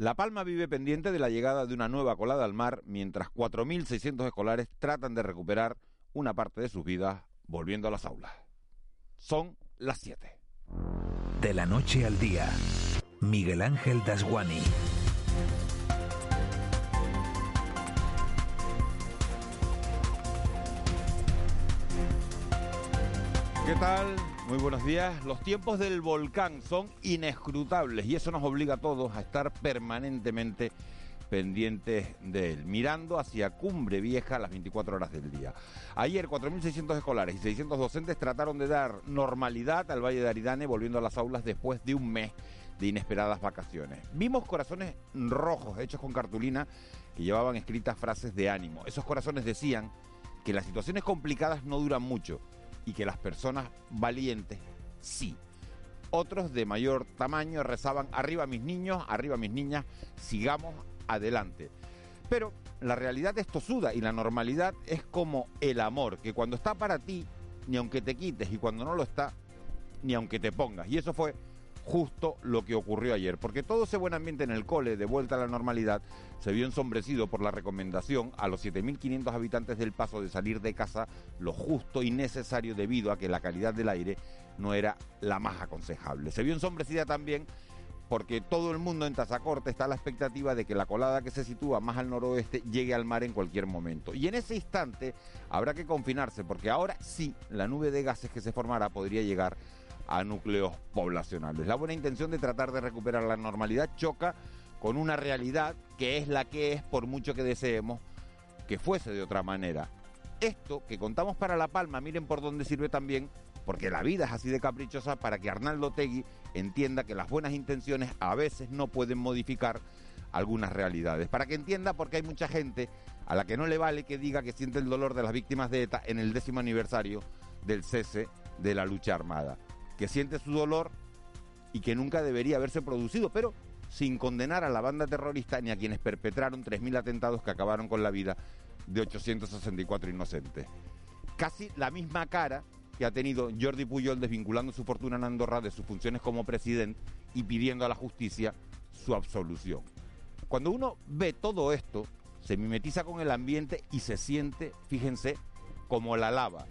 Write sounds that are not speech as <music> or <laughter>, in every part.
La Palma vive pendiente de la llegada de una nueva colada al mar, mientras 4.600 escolares tratan de recuperar una parte de sus vidas volviendo a las aulas. Son las 7. De la noche al día, Miguel Ángel Dasguani. ¿Qué tal? Muy buenos días. Los tiempos del volcán son inescrutables y eso nos obliga a todos a estar permanentemente pendientes de él, mirando hacia Cumbre Vieja las 24 horas del día. Ayer 4.600 escolares y 600 docentes trataron de dar normalidad al Valle de Aridane volviendo a las aulas después de un mes de inesperadas vacaciones. Vimos corazones rojos hechos con cartulina que llevaban escritas frases de ánimo. Esos corazones decían que las situaciones complicadas no duran mucho y que las personas valientes sí. Otros de mayor tamaño rezaban, arriba mis niños, arriba mis niñas, sigamos adelante. Pero la realidad es tosuda y la normalidad es como el amor, que cuando está para ti, ni aunque te quites, y cuando no lo está, ni aunque te pongas. Y eso fue justo lo que ocurrió ayer, porque todo ese buen ambiente en el cole, de vuelta a la normalidad, se vio ensombrecido por la recomendación a los 7.500 habitantes del Paso de salir de casa lo justo y necesario debido a que la calidad del aire no era la más aconsejable. Se vio ensombrecida también porque todo el mundo en Tazacorte está a la expectativa de que la colada que se sitúa más al noroeste llegue al mar en cualquier momento. Y en ese instante habrá que confinarse porque ahora sí la nube de gases que se formará podría llegar núcleos poblacionales. La buena intención de tratar de recuperar la normalidad choca con una realidad que es la que es por mucho que deseemos que fuese de otra manera. Esto que contamos para La Palma, miren por dónde sirve también, porque la vida es así de caprichosa para que Arnaldo Tegui entienda que las buenas intenciones a veces no pueden modificar algunas realidades. Para que entienda porque hay mucha gente a la que no le vale que diga que siente el dolor de las víctimas de ETA en el décimo aniversario del cese de la lucha armada que siente su dolor y que nunca debería haberse producido, pero sin condenar a la banda terrorista ni a quienes perpetraron 3.000 atentados que acabaron con la vida de 864 inocentes. Casi la misma cara que ha tenido Jordi Puyol desvinculando su fortuna en Andorra de sus funciones como presidente y pidiendo a la justicia su absolución. Cuando uno ve todo esto, se mimetiza con el ambiente y se siente, fíjense, como la lava,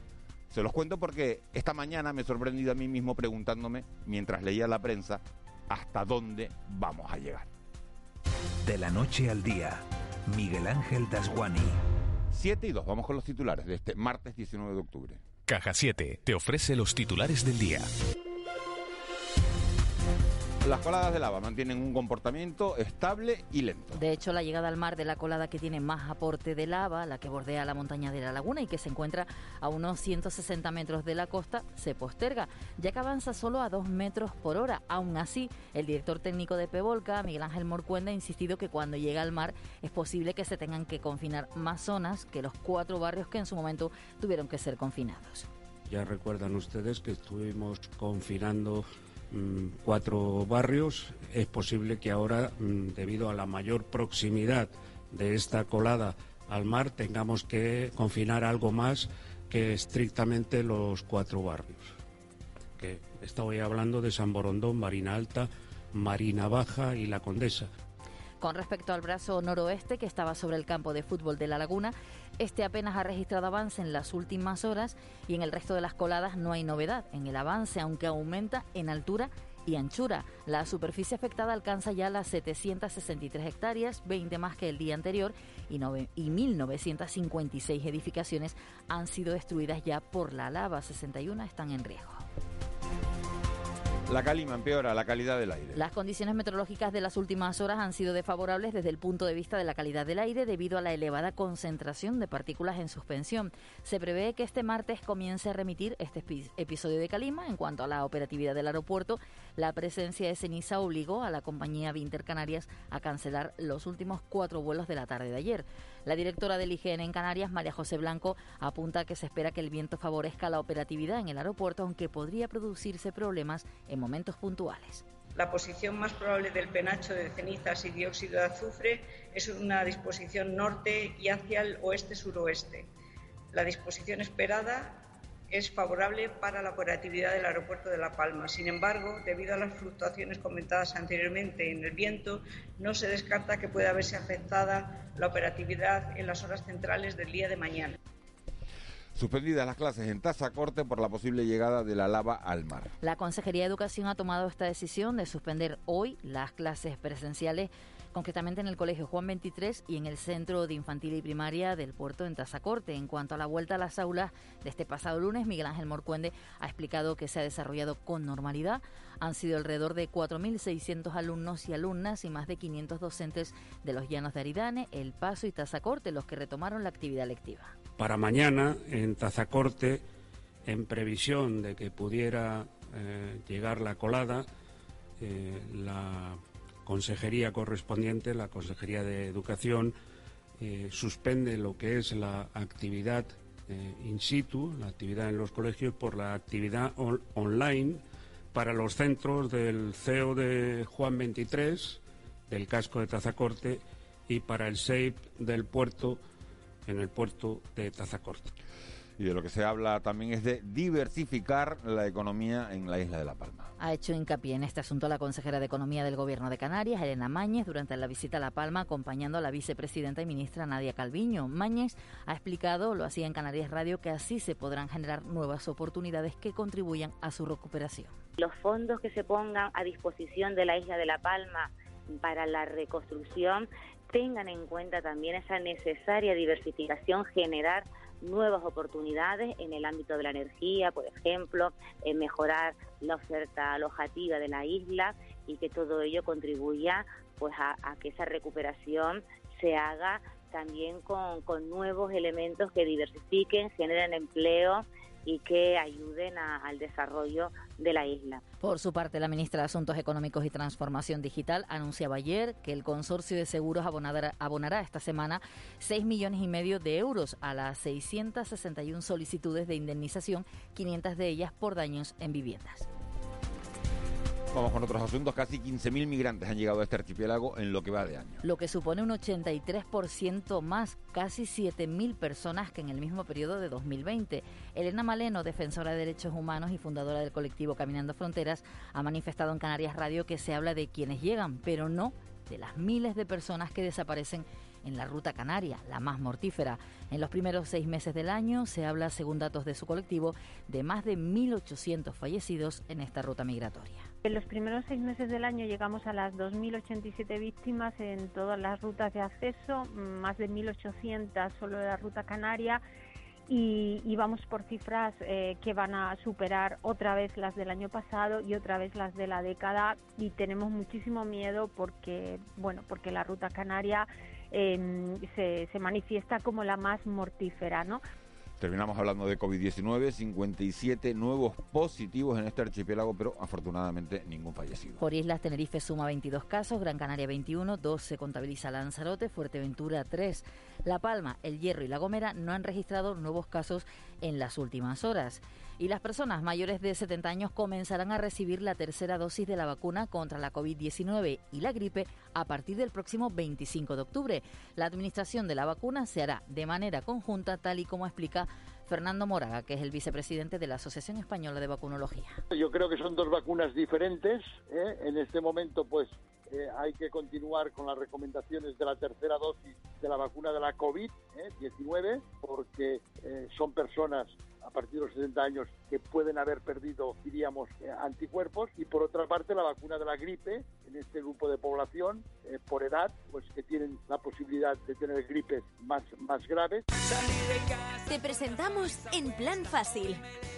se los cuento porque esta mañana me he sorprendido a mí mismo preguntándome, mientras leía la prensa, hasta dónde vamos a llegar. De la noche al día, Miguel Ángel Dasguani. 7 y 2, vamos con los titulares de este martes 19 de octubre. Caja 7 te ofrece los titulares del día. Las coladas de lava mantienen un comportamiento estable y lento. De hecho, la llegada al mar de la colada que tiene más aporte de lava, la que bordea la montaña de la laguna y que se encuentra a unos 160 metros de la costa, se posterga, ya que avanza solo a 2 metros por hora. Aún así, el director técnico de Pevolca, Miguel Ángel Morcuenda, ha insistido que cuando llega al mar es posible que se tengan que confinar más zonas que los cuatro barrios que en su momento tuvieron que ser confinados. Ya recuerdan ustedes que estuvimos confinando cuatro barrios. Es posible que ahora, mm, debido a la mayor proximidad de esta colada al mar, tengamos que confinar algo más que estrictamente los cuatro barrios. Que estoy hablando de San Borondón, Marina Alta, Marina Baja y La Condesa. Con respecto al brazo noroeste que estaba sobre el campo de fútbol de la laguna, este apenas ha registrado avance en las últimas horas y en el resto de las coladas no hay novedad en el avance, aunque aumenta en altura y anchura. La superficie afectada alcanza ya las 763 hectáreas, 20 más que el día anterior, y, y 1.956 edificaciones han sido destruidas ya por la lava, 61 están en riesgo. La calima empeora la calidad del aire. Las condiciones meteorológicas de las últimas horas han sido desfavorables desde el punto de vista de la calidad del aire debido a la elevada concentración de partículas en suspensión. Se prevé que este martes comience a remitir este episodio de calima. En cuanto a la operatividad del aeropuerto, la presencia de ceniza obligó a la compañía Vinter Canarias a cancelar los últimos cuatro vuelos de la tarde de ayer. La directora del IGN en Canarias, María José Blanco, apunta que se espera que el viento favorezca la operatividad en el aeropuerto, aunque podría producirse problemas en momentos puntuales. La posición más probable del penacho de cenizas y dióxido de azufre es una disposición norte y hacia el oeste-suroeste. La disposición esperada es favorable para la operatividad del aeropuerto de La Palma. Sin embargo, debido a las fluctuaciones comentadas anteriormente en el viento, no se descarta que pueda verse afectada la operatividad en las horas centrales del día de mañana. Suspendidas las clases en tasa corte por la posible llegada de la lava al mar. La Consejería de Educación ha tomado esta decisión de suspender hoy las clases presenciales concretamente en el Colegio Juan 23 y en el Centro de Infantil y Primaria del Puerto en Tazacorte. En cuanto a la vuelta a las aulas de este pasado lunes, Miguel Ángel Morcuende ha explicado que se ha desarrollado con normalidad. Han sido alrededor de 4.600 alumnos y alumnas y más de 500 docentes de los llanos de Aridane, El Paso y Tazacorte los que retomaron la actividad lectiva. Para mañana, en Tazacorte, en previsión de que pudiera eh, llegar la colada, eh, la consejería correspondiente, la Consejería de Educación, eh, suspende lo que es la actividad eh, in situ, la actividad en los colegios, por la actividad online para los centros del CEO de Juan 23, del casco de Tazacorte, y para el SEIP del puerto, en el puerto de Tazacorte. Y de lo que se habla también es de diversificar la economía en la isla de La Palma. Ha hecho hincapié en este asunto la consejera de Economía del Gobierno de Canarias, Elena Mañez, durante la visita a La Palma, acompañando a la vicepresidenta y ministra Nadia Calviño. Mañez ha explicado, lo hacía en Canarias Radio, que así se podrán generar nuevas oportunidades que contribuyan a su recuperación. Los fondos que se pongan a disposición de la isla de La Palma para la reconstrucción tengan en cuenta también esa necesaria diversificación, generar nuevas oportunidades en el ámbito de la energía, por ejemplo, en mejorar la oferta alojativa de la isla y que todo ello contribuya pues a, que esa recuperación se haga también con, con nuevos elementos que diversifiquen, generen empleo y que ayuden al desarrollo de la isla. Por su parte, la ministra de Asuntos Económicos y Transformación Digital anunciaba ayer que el consorcio de seguros abonará, abonará esta semana 6 millones y medio de euros a las 661 solicitudes de indemnización, 500 de ellas por daños en viviendas. Vamos con otros asuntos. Casi 15.000 migrantes han llegado a este archipiélago en lo que va de año. Lo que supone un 83% más, casi 7.000 personas que en el mismo periodo de 2020. Elena Maleno, defensora de derechos humanos y fundadora del colectivo Caminando Fronteras, ha manifestado en Canarias Radio que se habla de quienes llegan, pero no de las miles de personas que desaparecen en la ruta canaria, la más mortífera. En los primeros seis meses del año se habla, según datos de su colectivo, de más de 1.800 fallecidos en esta ruta migratoria. En los primeros seis meses del año llegamos a las 2.087 víctimas en todas las rutas de acceso, más de 1.800 solo de la ruta canaria. Y, vamos por cifras eh, que van a superar otra vez las del año pasado y otra vez las de la década y tenemos muchísimo miedo porque bueno porque la ruta canaria em, se, se manifiesta como la más mortífera no Terminamos hablando de COVID-19, 57 nuevos positivos en este archipiélago, pero afortunadamente ningún fallecido. Por islas, Tenerife suma 22 casos, Gran Canaria 21, 2 se contabiliza Lanzarote, Fuerteventura 3. La Palma, El Hierro y La Gomera no han registrado nuevos casos en las últimas horas. Y las personas mayores de 70 años comenzarán a recibir la tercera dosis de la vacuna contra la COVID-19 y la gripe a partir del próximo 25 de octubre. La administración de la vacuna se hará de manera conjunta, tal y como explica Fernando Moraga, que es el vicepresidente de la Asociación Española de Vacunología. Yo creo que son dos vacunas diferentes. ¿eh? En este momento, pues, eh, hay que continuar con las recomendaciones de la tercera dosis de la vacuna de la COVID-19, ¿eh? porque son personas a partir de los 60 años que pueden haber perdido, diríamos, eh, anticuerpos. Y por otra parte, la vacuna de la gripe en este grupo de población, eh, por edad, pues que tienen la posibilidad de tener gripes más, más graves. Te presentamos En Plan Fácil,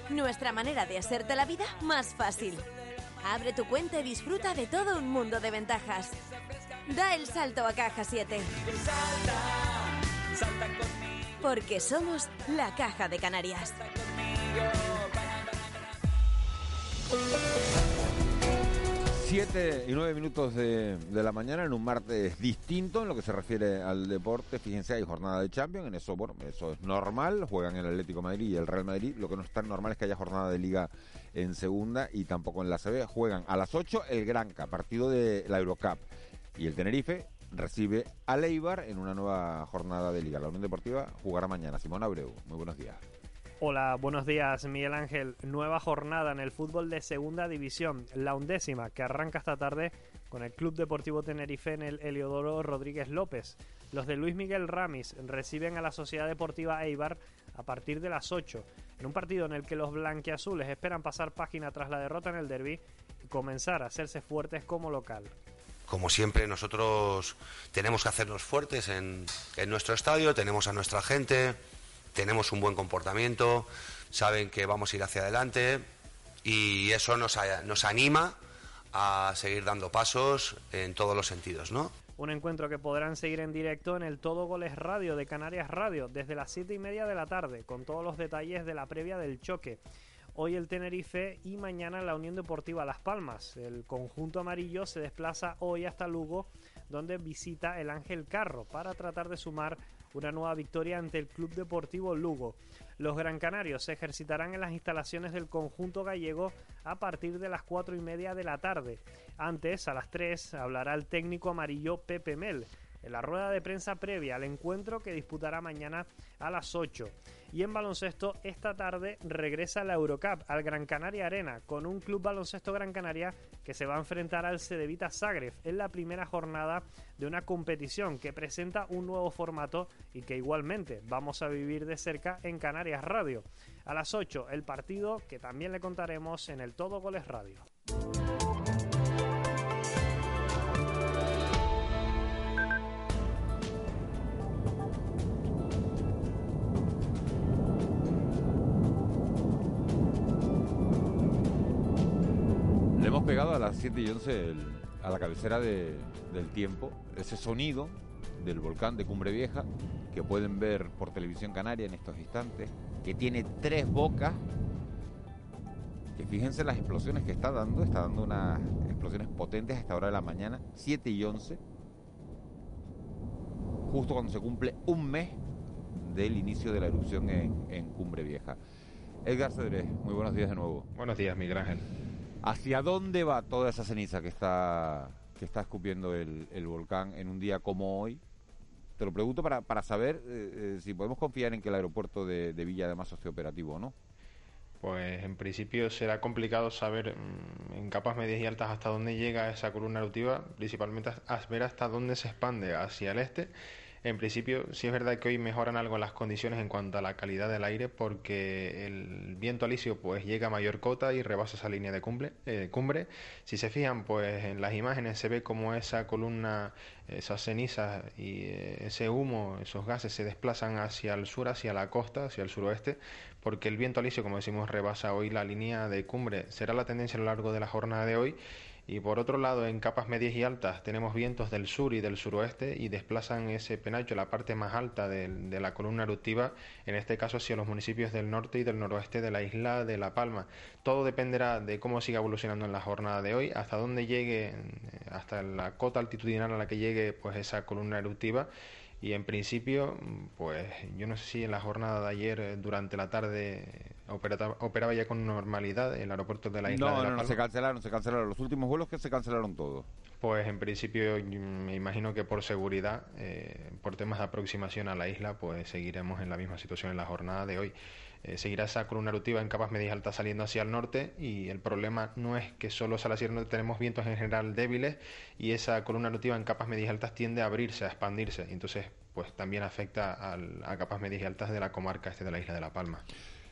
nuestra manera de hacerte la vida más fácil. Abre tu cuenta y disfruta de todo un mundo de ventajas. Da el salto a Caja 7. Porque somos la Caja de Canarias. Siete y nueve minutos de, la mañana en un martes distinto en lo que se refiere al deporte. Fíjense, hay jornada de Champions, en eso, bueno, eso es normal. Juegan el Atlético Madrid y el Real Madrid. Lo que no es tan normal es que haya jornada de Liga en segunda y tampoco en la CB. Juegan a las 8 el Granca, partido de la Eurocup. Y el Tenerife recibe a Leibar en una nueva jornada de Liga. La Unión Deportiva jugará mañana. Simón Abreu, muy buenos días. Hola, buenos días Miguel Ángel. Nueva jornada en el fútbol de segunda división, la undécima, que arranca esta tarde con el Club Deportivo Tenerife en el Heliodoro Rodríguez López. Los de Luis Miguel Ramis reciben a la Sociedad Deportiva Eibar a partir de las 8, en un partido en el que los blanquiazules esperan pasar página tras la derrota en el derby y comenzar a hacerse fuertes como local. Como siempre, nosotros tenemos que hacernos fuertes en, en nuestro estadio, tenemos a nuestra gente, tenemos un buen comportamiento, saben que vamos a ir hacia adelante y eso nos, nos anima a seguir dando pasos en todos los sentidos, ¿no? Un encuentro que podrán seguir en directo en el Todo Goles Radio de Canarias Radio desde las siete y media de la tarde, con todos los detalles de la previa del choque. Hoy el Tenerife y mañana la Unión Deportiva Las Palmas. El conjunto amarillo se desplaza hoy hasta Lugo, donde visita el Ángel Carro para tratar de sumar una nueva victoria ante el Club Deportivo Lugo. Los Gran Canarios se ejercitarán en las instalaciones del conjunto gallego a partir de las cuatro y media de la tarde. Antes, a las 3, hablará el técnico amarillo Pepe Mel en la rueda de prensa previa al encuentro que disputará mañana a las 8. Y en baloncesto, esta tarde regresa la Eurocup al Gran Canaria Arena con un club baloncesto Gran Canaria que se va a enfrentar al Cedevita Zagreb en la primera jornada de una competición que presenta un nuevo formato y que igualmente vamos a vivir de cerca en Canarias Radio. A las 8 el partido que también le contaremos en el Todo Goles Radio. 7 y 11 el- a la cabecera de- del tiempo ese sonido del volcán de Cumbre Vieja que pueden ver por televisión canaria en estos instantes, que tiene tres bocas, que fíjense las explosiones que está dando, está dando unas explosiones potentes a esta hora de la mañana, 7 y 11, justo cuando se cumple un mes del inicio de la erupción en, en Cumbre Vieja. Edgar Cedrés, muy buenos días de nuevo. Buenos días, Miguel Ángel. ¿Hacia dónde va toda esa ceniza que está, que está escupiendo el, volcán en un día como hoy? Te lo pregunto para, para saber eh, eh, si podemos confiar en que el aeropuerto de, Villa de Mazo esté operativo o no. Pues en principio será complicado saber mm, en capas medias y altas hasta dónde llega esa columna eruptiva, principalmente a ver hasta dónde se expande hacia el este. En principio, sí es verdad que hoy mejoran algo las condiciones en cuanto a la calidad del aire, porque el viento alisio pues llega a mayor cota y rebasa esa línea de cumbre. eh, cumbre. Si se fijan, pues en las imágenes se ve como esa columna, esas cenizas y eh, ese humo, esos gases se desplazan hacia el sur, hacia la costa, hacia el suroeste, porque el viento alisio, como decimos, rebasa hoy la línea de cumbre. Será la tendencia a lo largo de la jornada de hoy. Y por otro lado, en capas medias y altas tenemos vientos del sur y del suroeste y desplazan ese penacho, la parte más alta del- de, la columna eruptiva, en este caso hacia los municipios del norte y del noroeste de la isla de La Palma. Todo dependerá de cómo siga evolucionando en la jornada de hoy, hasta dónde llegue, hasta la cota altitudinal a la que llegue pues esa columna eruptiva. Y en principio, pues yo no sé si en la jornada de ayer, durante la tarde, operata- operaba ya con normalidad el aeropuerto de la isla No, de La no, no, se cancelaron, se cancelaron. Los últimos vuelos que se cancelaron todos. Pues en principio y- me imagino que por seguridad, eh, por temas de aproximación a la isla, pues seguiremos en la misma situación en la jornada de hoy. Eh, seguirá esa columna eruptiva en capas medias altas saliendo hacia el norte y el problema no es que solo hacia el norte, tenemos vientos en general débiles y esa columna eruptiva en capas medias altas tiende a abrirse, a expandirse entonces pues también afecta al- a capas medias y altas de la comarca este de la isla de La Palma.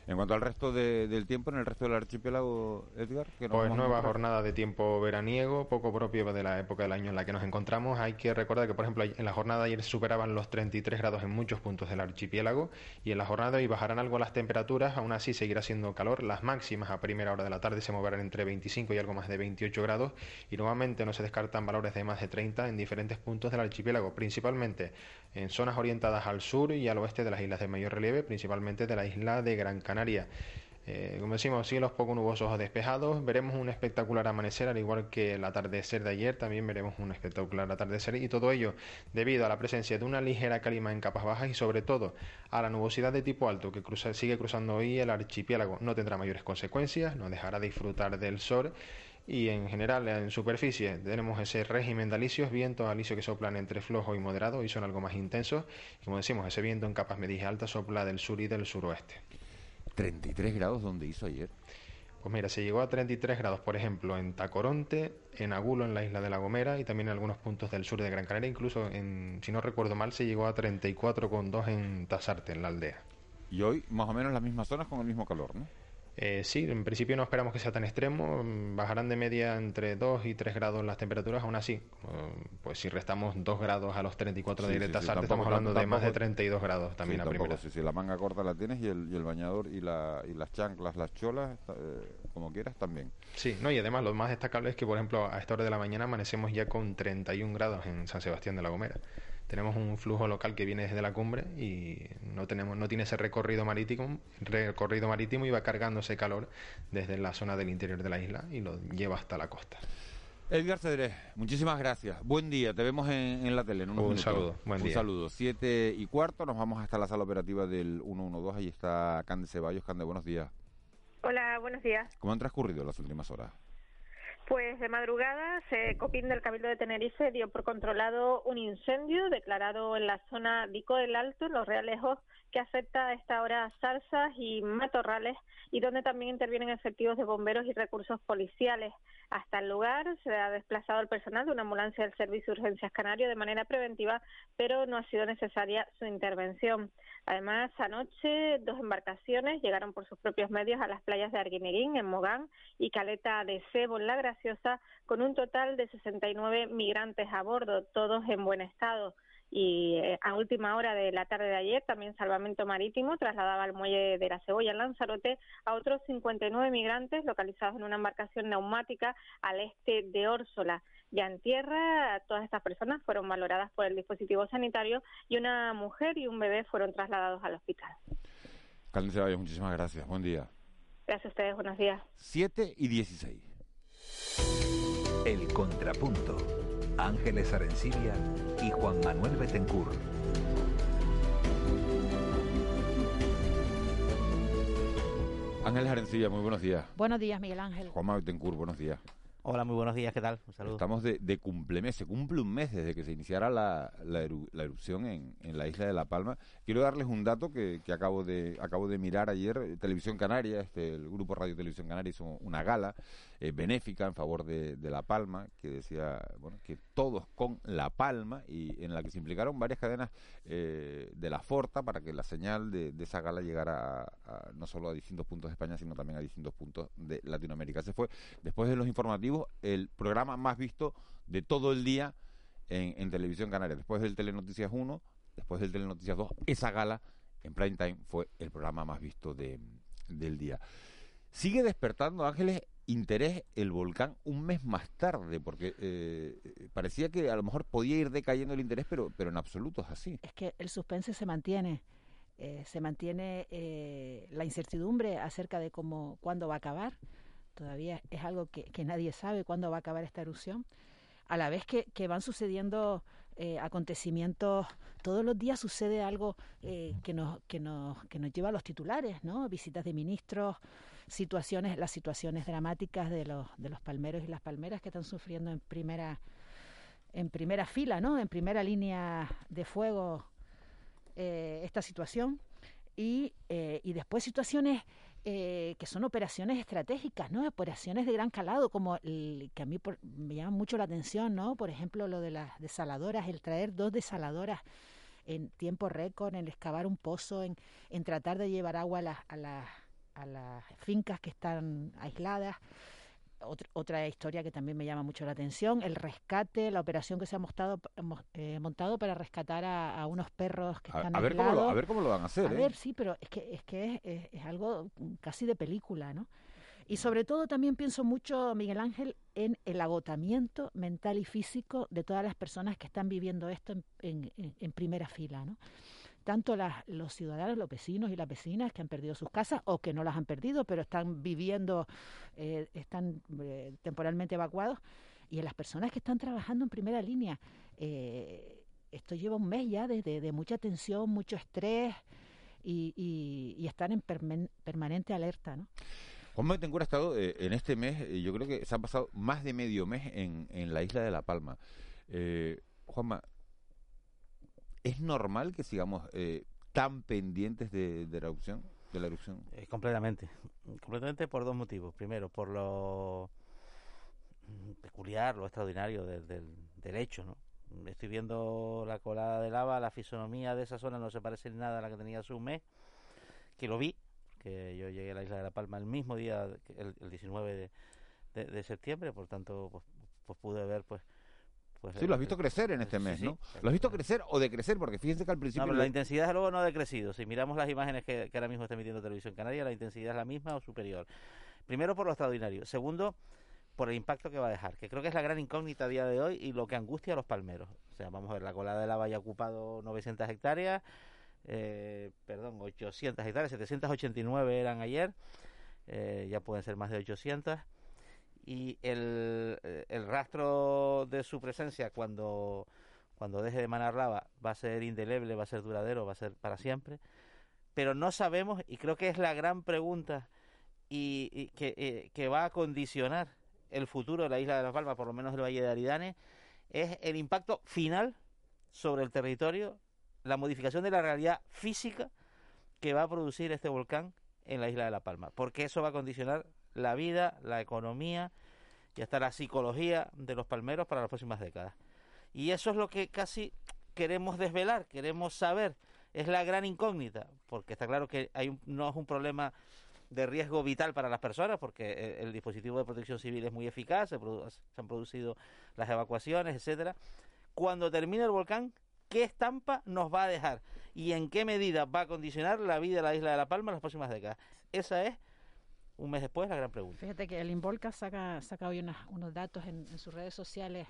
En cuanto al resto del tiempo, en el resto del archipiélago, Edgar, pues nueva jornada de tiempo veraniego, poco propio de la época del año en la que nos encontramos. Hay que recordar que, por ejemplo, en la jornada ayer se superaban los 33 grados en muchos puntos del archipiélago y en la jornada hoy bajarán algo las temperaturas, aún así seguirá siendo calor. Las máximas a primera hora de la tarde se moverán entre 25 y algo más de 28 grados y nuevamente no se descartan valores de más de 30 en diferentes puntos del archipiélago, principalmente en zonas orientadas al sur y al oeste de las islas de mayor relieve, principalmente de la isla de Gran Canaria. Eh, como decimos, cielos poco nubosos o despejados. Veremos un espectacular amanecer, al igual que el atardecer de ayer, también veremos un espectacular atardecer. Y todo ello debido a la presencia de una ligera calima en capas bajas y, sobre todo, a la nubosidad de tipo alto que sigue cruzando hoy el archipiélago. No tendrá mayores consecuencias, nos dejará disfrutar del sol y en general en superficie tenemos ese régimen de alisios, vientos alisios que soplan entre flojo y moderado y son algo más intensos. Como decimos, ese viento en capas medias altas sopla del sur y del suroeste. 33 grados donde hizo ayer. Pues mira, se llegó a 33 grados, por ejemplo, en Tacoronte, en Agulo, en la isla de La Gomera y también en algunos puntos del sur de Gran Canaria. Incluso, en, si no recuerdo mal, se llegó a 34,2 en Tasarte, en la aldea. Y hoy, más o menos, las mismas zonas con el mismo calor, ¿no? Eh, sí, en principio no esperamos que sea tan extremo, bajarán de media entre 2 y 3 grados las temperaturas, aún así, pues si restamos 2 grados a los 34 de sí, estamos hablando de más de 32 grados también a primera. Si la manga corta la tienes y el, y el bañador y, la, y las chanclas, las cholas, eh, como quieras también. Sí, no y además lo más destacable es que, por ejemplo, a esta hora de la mañana amanecemos ya con 31 grados en San Sebastián de la Gomera tenemos un flujo local que viene desde la cumbre y no tenemos no tiene ese recorrido marítimo recorrido marítimo y va cargando ese calor desde la zona del interior de la isla y lo lleva hasta la costa. Edgar Cedrés, muchísimas gracias. Buen día, te vemos en, la tele. En un saludo, buen un saludo. Siete y cuarto, nos vamos hasta la sala operativa del 112. Ahí está Cande Ceballos. Cande, buenos días. Hola, buenos días. ¿Cómo han transcurrido las últimas horas? Pues de madrugada, se COPIN del Cabildo de Tenerife dio por controlado un incendio declarado en la zona Vico del Alto, en los Realejos, que afecta a esta hora zarzas y matorrales y donde también intervienen efectivos de bomberos y recursos policiales. Hasta el lugar se ha desplazado el personal de una ambulancia del Servicio de Urgencias Canario de manera preventiva, pero no ha sido necesaria su intervención. Además, anoche dos embarcaciones llegaron por sus propios medios a las playas de Arguineguín, en Mogán, y Caleta de Cebo, La Graciosa, con un total de 69 migrantes a bordo, todos en buen estado y eh, a última hora de la tarde de ayer también Salvamento Marítimo trasladaba al muelle de la Cebolla en Lanzarote a otros 59 migrantes localizados en una embarcación neumática al este de Órsola. Ya en tierra, todas estas personas fueron valoradas por el dispositivo sanitario y una mujer y un bebé fueron trasladados al hospital. Carmen Ceballos, muchísimas gracias. Buen día. Gracias a ustedes. Buenos días. 7 y 16. El contrapunto. Ángeles Arencibia y Juan Manuel Betencur. Ángeles Arencibia, muy buenos días. Buenos días, Miguel Ángel. Juan Manuel Betencur, buenos días. Hola, muy buenos días, ¿qué tal? Un saludo. Estamos de, de cumplemes, se cumple un mes desde que se iniciara la, la, erupción en, en, la isla de La Palma. Quiero darles un dato que, que, acabo, de, acabo de mirar ayer. Televisión Canaria, este, el grupo Radio Televisión Canaria hizo una gala eh, benéfica en favor de, de, La Palma, que decía bueno, que todos con La Palma, y en la que se implicaron varias cadenas eh, de la Forta para que la señal de, esa gala llegara a, no solo a distintos puntos de España, sino también a distintos puntos de Latinoamérica. Se fue después de los informativos el programa más visto de todo el día en, en Televisión Canaria. Después del Telenoticias 1, después del Telenoticias 2, esa gala en prime time fue el programa más visto de, del día. Sigue despertando, Ángeles, interés el volcán un mes más tarde, porque eh, parecía que a lo mejor podía ir decayendo el interés, pero, pero en absoluto es así. Es que el suspense se mantiene. Eh, se mantiene eh, la incertidumbre acerca de cómo, cuándo va a acabar. Todavía es algo que, que, nadie sabe cuándo va a acabar esta erupción. A la vez que, que van sucediendo eh, acontecimientos, todos los días sucede algo eh, que, nos, que, nos, que nos lleva a los titulares, ¿no? Visitas de ministros, situaciones, las situaciones dramáticas de los, de los palmeros y las palmeras que están sufriendo en primera, en primera fila, ¿no? En primera línea de fuego eh, esta situación. Y, eh, y después situaciones eh, que son operaciones estratégicas, ¿no? Operaciones de gran calado, como el, que a mí me llama mucho la atención, ¿no? Por ejemplo, lo de las desaladoras, el traer dos desaladoras en tiempo récord, en excavar un pozo, en, en tratar de llevar agua a, la, a, a las fincas que están aisladas. Otra, historia que también me llama mucho la atención, el rescate, la operación que se ha montado, eh, montado para rescatar a, unos perros que están a ver aislados. Cómo lo, a ver cómo lo van a hacer. A ¿eh? ver, sí, pero es que es, que es, es algo casi de película, ¿no? Y sobre todo también pienso mucho, Miguel Ángel, en el agotamiento mental y físico de todas las personas que están viviendo esto en, en, primera fila, ¿no? Tanto las, los ciudadanos, los vecinos y las vecinas que han perdido sus casas o que no las han perdido, pero están viviendo, eh, están eh, temporalmente evacuados, y en las personas que están trabajando en primera línea. Eh, esto lleva un mes ya de, de, mucha tensión, mucho estrés y, y, están en permanente alerta, ¿no? Juanma Betancourt ha estado en este mes, yo creo que se ha pasado más de medio mes en, la isla de La Palma. Juanma, ¿es normal que sigamos eh, tan pendientes de, la erupción? De erupción? completamente. Completamente por dos motivos. Primero, por lo peculiar, lo extraordinario del, del, del hecho, ¿no? Estoy viendo la colada de lava, la fisonomía de esa zona no se parece en nada a la que tenía hace un mes, que lo vi, que yo llegué a la isla de La Palma el mismo día, el, el 19 de, de, septiembre, por tanto, pues, pues pude ver, pues, pues, sí, lo has visto crecer en este mes, ¿no? lo has visto crecer o decrecer, porque fíjense que al principio... No, pero la intensidad luego no ha decrecido. Si miramos las imágenes que, que ahora mismo está emitiendo Televisión Canaria, la intensidad es la misma o superior. Primero, por lo extraordinario. Segundo, por el impacto que va a dejar, que creo que es la gran incógnita a día de hoy y lo que angustia a los palmeros. O sea, vamos a ver, la colada de lava ya ha ocupado 900 hectáreas, eh, perdón, 800 hectáreas, 789 eran ayer, eh, ya pueden ser más de 800. Y el, eh, el rastro de su presencia cuando, cuando deje de manar lava va a ser indeleble, va a ser duradero, va a ser para siempre. Pero no sabemos, y creo que es la gran pregunta y, que, eh, que va a condicionar el futuro de la isla de La Palma, por lo menos del Valle de Aridane, es el impacto final sobre el territorio la modificación de la realidad física que va a producir este volcán en la isla de La Palma, porque eso va a condicionar la vida, la economía y hasta la psicología de los palmeros para las próximas décadas. Y eso es lo que casi queremos desvelar, queremos saber, es la gran incógnita, porque está claro que hay no es un problema de riesgo vital para las personas, porque el, dispositivo de protección civil es muy eficaz, se, se han producido las evacuaciones, etcétera. Cuando termine el volcán, qué estampa nos va a dejar y en qué medida va a condicionar la vida de la isla de La Palma en las próximas décadas. Esa es, un mes después, la gran pregunta. Fíjate que el Involca saca, saca hoy unos datos en, sus redes sociales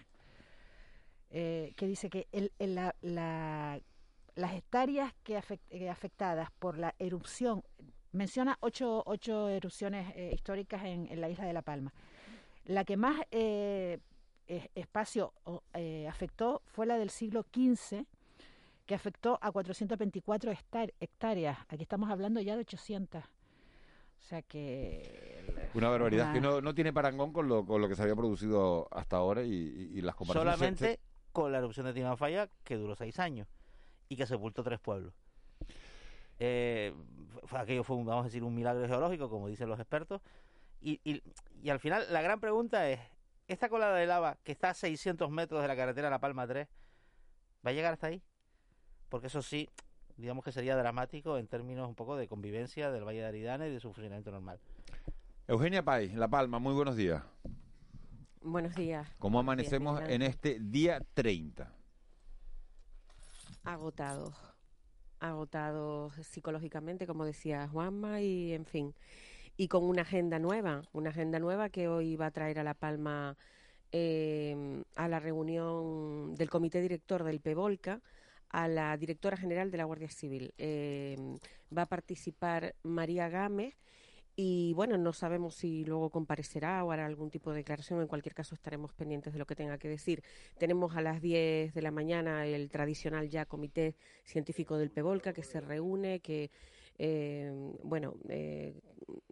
eh, que dice que el, la, la, las hectáreas que, afectadas por la erupción, menciona ocho, ocho erupciones eh, históricas en, en, la isla de La Palma. La que más eh, espacio eh, afectó fue la del siglo XV, que afectó a 424 hectáreas. Aquí estamos hablando ya de 800. O sea que... Una barbaridad que no, no, tiene parangón con lo, con lo que se había producido hasta ahora y, y, las comparaciones... Solamente con la erupción de Timanfaya, que duró seis años y que sepultó tres pueblos. Eh, aquello fue, un, vamos a decir, un milagro geológico, como dicen los expertos. Y, y, y al final, la gran pregunta es, esta colada de lava que está a 600 metros de la carretera La Palma 3, ¿va a llegar hasta ahí? Porque eso sí, digamos que sería dramático en términos un poco de convivencia del Valle de Aridane y de su funcionamiento normal. Eugenia Pay, La Palma, muy buenos días. Buenos días. ¿Cómo amanecemos en este día 30? Agotados, agotados psicológicamente, como decía Juanma, y en fin y con una agenda nueva, una agenda nueva que hoy va a traer a La Palma eh, a la reunión del comité director del PEVOLCA, a la directora general de la Guardia Civil. Eh, va a participar María Gámez y bueno, no sabemos si luego comparecerá o hará algún tipo de declaración. En cualquier caso, estaremos pendientes de lo que tenga que decir. Tenemos a las 10 de la mañana el tradicional ya comité científico del PEVOLCA que se reúne, que eh, bueno, eh,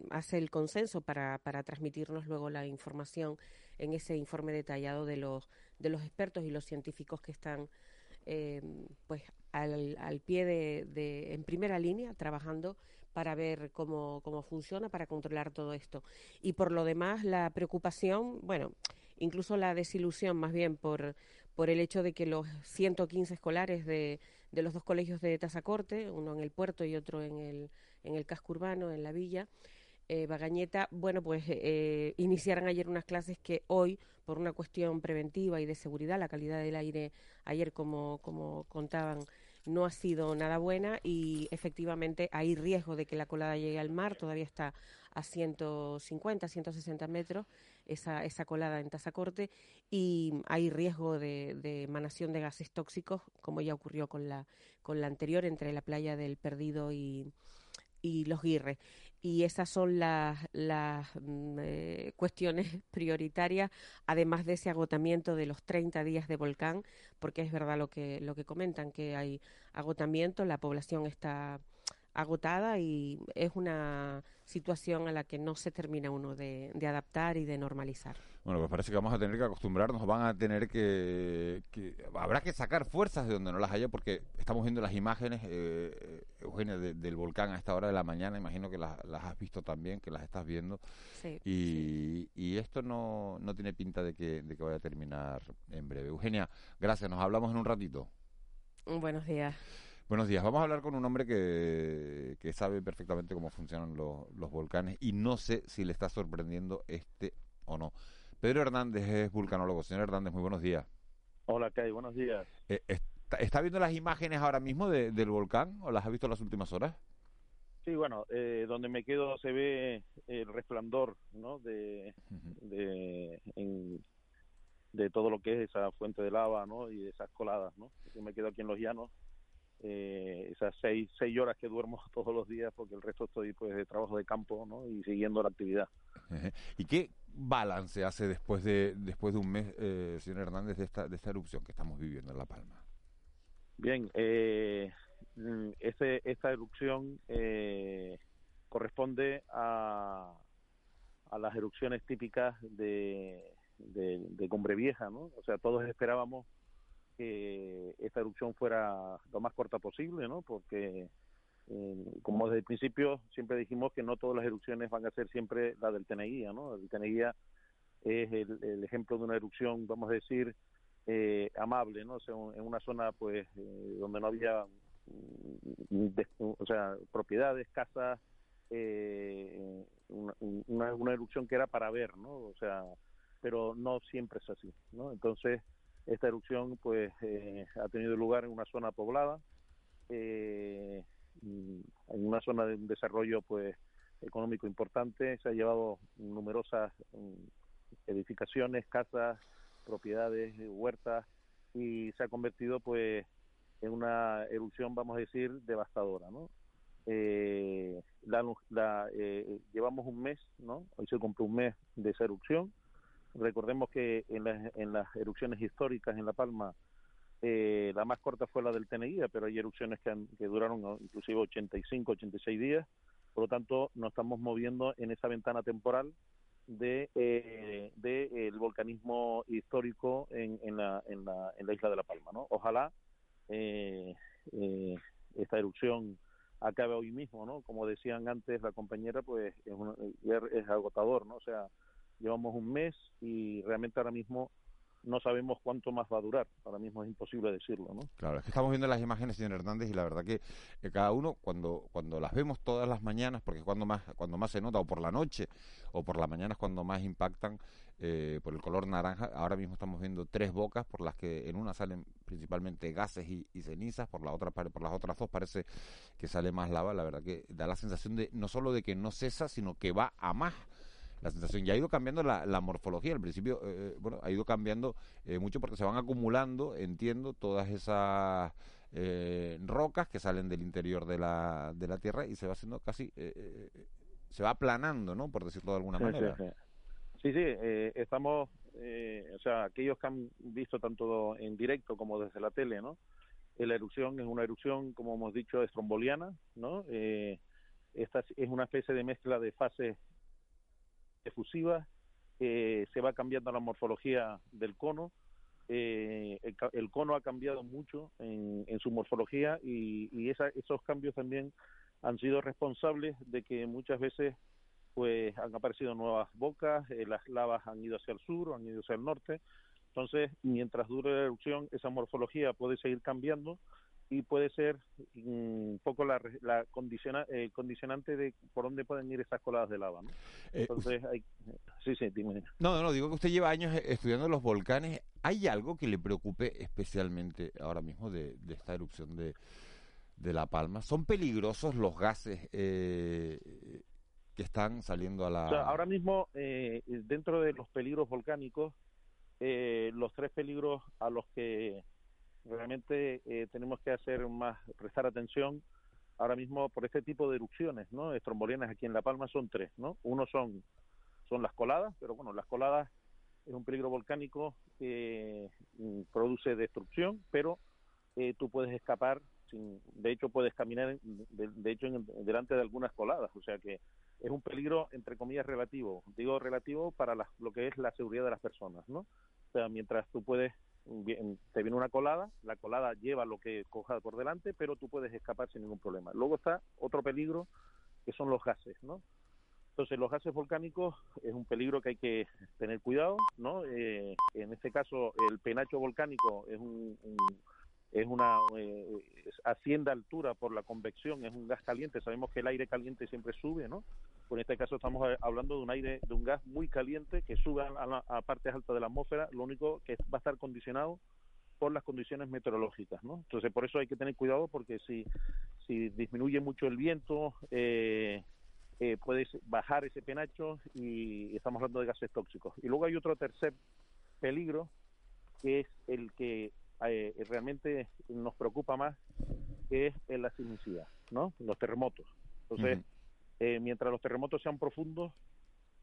hace el consenso para, para transmitirnos luego la información en ese informe detallado de los, de los expertos y los científicos que están eh, pues al, al pie de, en primera línea trabajando para ver cómo, cómo funciona, para controlar todo esto. Y por lo demás, la preocupación, bueno, incluso la desilusión más bien por, por el hecho de que los 115 escolares de, de los dos colegios de Tazacorte, uno en el puerto y otro en el, en el casco urbano, en la villa, eh, Bagañeta, bueno, pues eh, iniciaran ayer unas clases que hoy, por una cuestión preventiva y de seguridad, la calidad del aire ayer, como, como contaban, no ha sido nada buena y efectivamente hay riesgo de que la colada llegue al mar, todavía está a 150, 160 metros esa, esa colada en Tazacorte y hay riesgo de, de, emanación de gases tóxicos, como ya ocurrió con la, con la anterior entre la playa del Perdido y, y Los Guirres y esas son las, las mm, eh, cuestiones <laughs> prioritarias, además de ese agotamiento de los 30 días de volcán, porque es verdad lo que, lo que comentan, que hay agotamiento, la población está agotada y es una situación a la que no se termina uno de, de adaptar y de normalizar. Bueno, pues parece que vamos a tener que acostumbrarnos, van a tener que, habrá que sacar fuerzas de donde no las haya, porque estamos viendo las imágenes, eh, Eugenia, del volcán a esta hora de la mañana, imagino que las, has visto también, que las estás viendo, sí, y, y, esto no, no tiene pinta de que, de que vaya a terminar en breve. Eugenia, gracias, nos hablamos en un ratito. Buenos días. Buenos días. Vamos a hablar con un hombre que, que sabe perfectamente cómo funcionan los, los volcanes y no sé si le está sorprendiendo este o no. Pedro Hernández es vulcanólogo. Señor Hernández, muy buenos días. Hola, Kai, buenos días. Eh, está, viendo las imágenes ahora mismo del volcán o las ha visto en las últimas horas? Sí, bueno, eh, donde me quedo se ve el resplandor, ¿no? De, de, de todo lo que es esa fuente de lava, ¿no? Y esas coladas, ¿no? Yo me quedo aquí en los llanos, eh, esas seis, seis horas que duermo <laughs> todos los días porque el resto estoy pues de trabajo de campo, ¿no? Y siguiendo la actividad. ¿Y qué balance hace después de después de un mes, eh, señor Hernández, de esta, de esta erupción que estamos viviendo en La Palma? Bien, eh, este, esta erupción eh, corresponde a, a las erupciones típicas de, de, de Cumbre Vieja, ¿no? O sea, todos esperábamos que esta erupción fuera lo más corta posible, ¿no? Porque como desde el principio siempre dijimos que no todas las erupciones van a ser siempre la del Teneguía, ¿no? El Teneguía es el, ejemplo de una erupción, vamos a decir, eh, amable, ¿no? O sea, en una zona, pues, eh, donde no había, mm, o sea, propiedades, casas, eh, una, una, erupción que era para ver, ¿no? O sea, pero no siempre es así, ¿no? Entonces, esta erupción, pues, ha tenido lugar en una zona poblada, eh, en una zona de un desarrollo pues económico importante. Se ha llevado numerosas mm, edificaciones casas propiedades huertas y se ha convertido pues en una erupción vamos a decir devastadora no eh, la, eh, llevamos un mes no hoy se cumple un mes de esa erupción recordemos que en las, en las erupciones históricas en la Palma eh, la más corta fue la del Teneguía, pero hay erupciones que, que duraron inclusive 85, 86 días. Por lo tanto, nos estamos moviendo en esa ventana temporal de, eh, de el volcanismo histórico en, en, la, en, la, en la isla de La Palma. ¿no? Ojalá eh, eh, esta erupción acabe hoy mismo, ¿no? Como decían antes la compañera, pues es, es agotador, ¿no? O sea, llevamos un mes y realmente ahora mismo no sabemos cuánto más va a durar. Ahora mismo es imposible decirlo, ¿no? Claro, es que estamos viendo las imágenes, señor Hernández, y la verdad que, cada uno, cuando, cuando las vemos todas las mañanas, porque cuando más, cuando más se nota, o por la noche, o por la mañana es cuando más impactan eh, por el color naranja. Ahora mismo estamos viendo tres bocas por las que en una salen principalmente gases y, cenizas, por la otra por las otras dos parece que sale más lava. La verdad que da la sensación de no solo de que no cesa, sino que va a más la sensación. Ya ha ido cambiando la, morfología. Al principio, eh, bueno, ha ido cambiando eh, mucho porque se van acumulando, entiendo, todas esas eh, rocas que salen del interior de la, de la Tierra y se va haciendo casi, se va aplanando, ¿no? Por decirlo de alguna manera. Sí, sí, estamos, o sea, aquellos que han visto tanto en directo como desde la tele, ¿no? La erupción es una erupción, como hemos dicho, estromboliana, ¿no? esta es una especie de mezcla de fases efusiva, eh, se va cambiando la morfología del cono, eh, el, cono ha cambiado mucho en, su morfología y, esos cambios también han sido responsables de que muchas veces pues han aparecido nuevas bocas, eh, las lavas han ido hacia el sur o han ido hacia el norte, entonces mientras dure la erupción esa morfología puede seguir cambiando y puede ser un poco la, la condiciona, eh, condicionante de por dónde pueden ir esas coladas de lava. ¿no? Eh, Entonces, hay, sí, sí, dime. No, no, digo que usted lleva años eh, estudiando los volcanes. ¿Hay algo que le preocupe especialmente ahora mismo de, de esta erupción de, de La Palma? ¿Son peligrosos los gases eh, que están saliendo a la... O sea, ahora mismo, eh, dentro de los peligros volcánicos, los tres peligros a los que realmente eh, tenemos que hacer más, prestar atención ahora mismo por este tipo de erupciones, ¿no? Estrombolianas aquí en La Palma son tres, ¿no? Uno son, son las coladas, pero bueno, las coladas es un peligro volcánico que mm, produce destrucción, pero eh, tú puedes escapar, sin, de hecho puedes caminar, de, hecho, en- delante de algunas coladas, o sea que es un peligro, entre comillas, relativo. Digo relativo para la- lo que es la seguridad de las personas, ¿no? O sea, mientras tú puedes, te viene una colada, la colada lleva lo que coja por delante, pero tú puedes escapar sin ningún problema. Luego está otro peligro, que son los gases, ¿no? Entonces, los gases volcánicos es un peligro que hay que tener cuidado, ¿no? Eh, en este caso, el penacho volcánico es un, un- es una eh, es- asciende a altura por la convección, es un gas caliente. Sabemos que el aire caliente siempre sube, ¿no? Pues en este caso estamos eh, hablando de un aire, de un gas muy caliente que sube a partes altas de la atmósfera. Lo único que va a estar condicionado por las condiciones meteorológicas, ¿no? Entonces por eso hay que tener cuidado porque si si disminuye mucho el viento eh, eh, puedes bajar ese penacho y estamos hablando de gases tóxicos. Y luego hay otro tercer peligro que es el que eh, realmente nos preocupa más, que es en la sismicidad, ¿no? Los terremotos. Entonces, eh, mientras los terremotos sean profundos,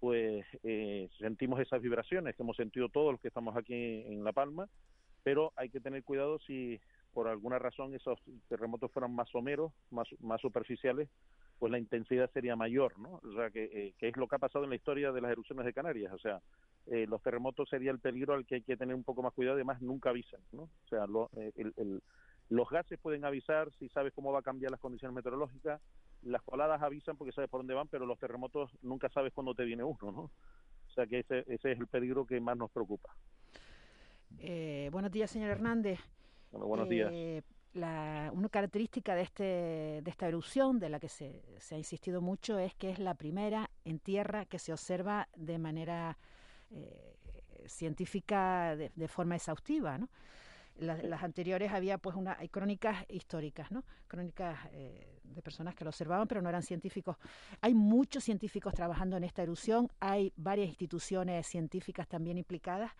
pues eh, sentimos esas vibraciones que hemos sentido todos los que estamos aquí en La Palma, pero hay que tener cuidado si por alguna razón esos terremotos fueran más someros, más, más superficiales, pues la intensidad sería mayor, ¿no? O sea, que, eh, que es lo que ha pasado en la historia de las erupciones de Canarias, o sea, eh, los terremotos sería el peligro al que hay que tener un poco más cuidado, además nunca avisan, ¿no? O sea, lo- eh, el- el- los gases pueden avisar si sabes cómo va a cambiar las condiciones meteorológicas, las coladas avisan porque sabes por dónde van, pero los terremotos nunca sabes cuándo te viene uno, ¿no? O sea que ese, ese es el peligro que más nos preocupa. Eh, buenos días, señor Hernández. Bueno, buenos días. Eh, la, una característica de, este, de esta erupción, de la que se, se ha insistido mucho, es que es la primera en tierra que se observa de manera eh, científica, de, de forma exhaustiva, las anteriores había pues una hay crónicas históricas, ¿no? Crónicas eh, de personas que lo observaban, pero no eran científicos. Hay muchos científicos trabajando en esta erupción, hay varias instituciones científicas también implicadas.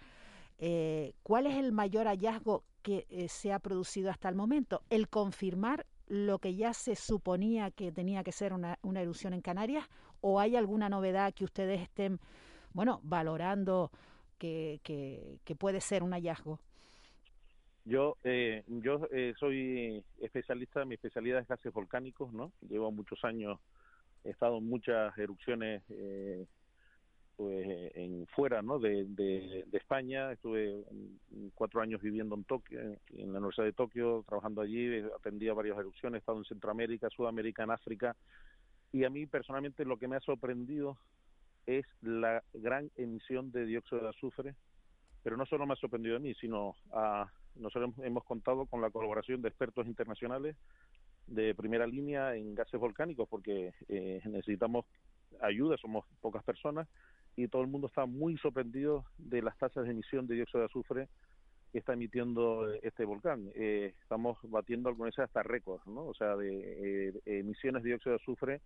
Eh, ¿Cuál es el mayor hallazgo que eh, se ha producido hasta el momento? ¿El confirmar lo que ya se suponía que tenía que ser una, una erupción en Canarias? ¿O hay alguna novedad que ustedes estén, bueno, valorando que, que, puede ser un hallazgo? Yo, eh, yo eh, soy especialista, mi especialidad es gases volcánicos, ¿no? Llevo muchos años, he estado en muchas erupciones eh, pues, en fuera, ¿no? De, de, de España, estuve cuatro años viviendo en Tokio, en la Universidad de Tokio, trabajando allí, eh, atendí a varias erupciones, he estado en Centroamérica, Sudamérica, en África, y a mí personalmente lo que me ha sorprendido es la gran emisión de dióxido de azufre pero no solo me ha sorprendido a mí, sino a nosotros hemos contado con la colaboración de expertos internacionales de primera línea en gases volcánicos porque eh, necesitamos ayuda, somos pocas personas y todo el mundo está muy sorprendido de las tasas de emisión de dióxido de azufre que está emitiendo este volcán. Eh, estamos batiendo algunas veces hasta récords, ¿no? O sea, de, eh, emisiones de dióxido de azufre,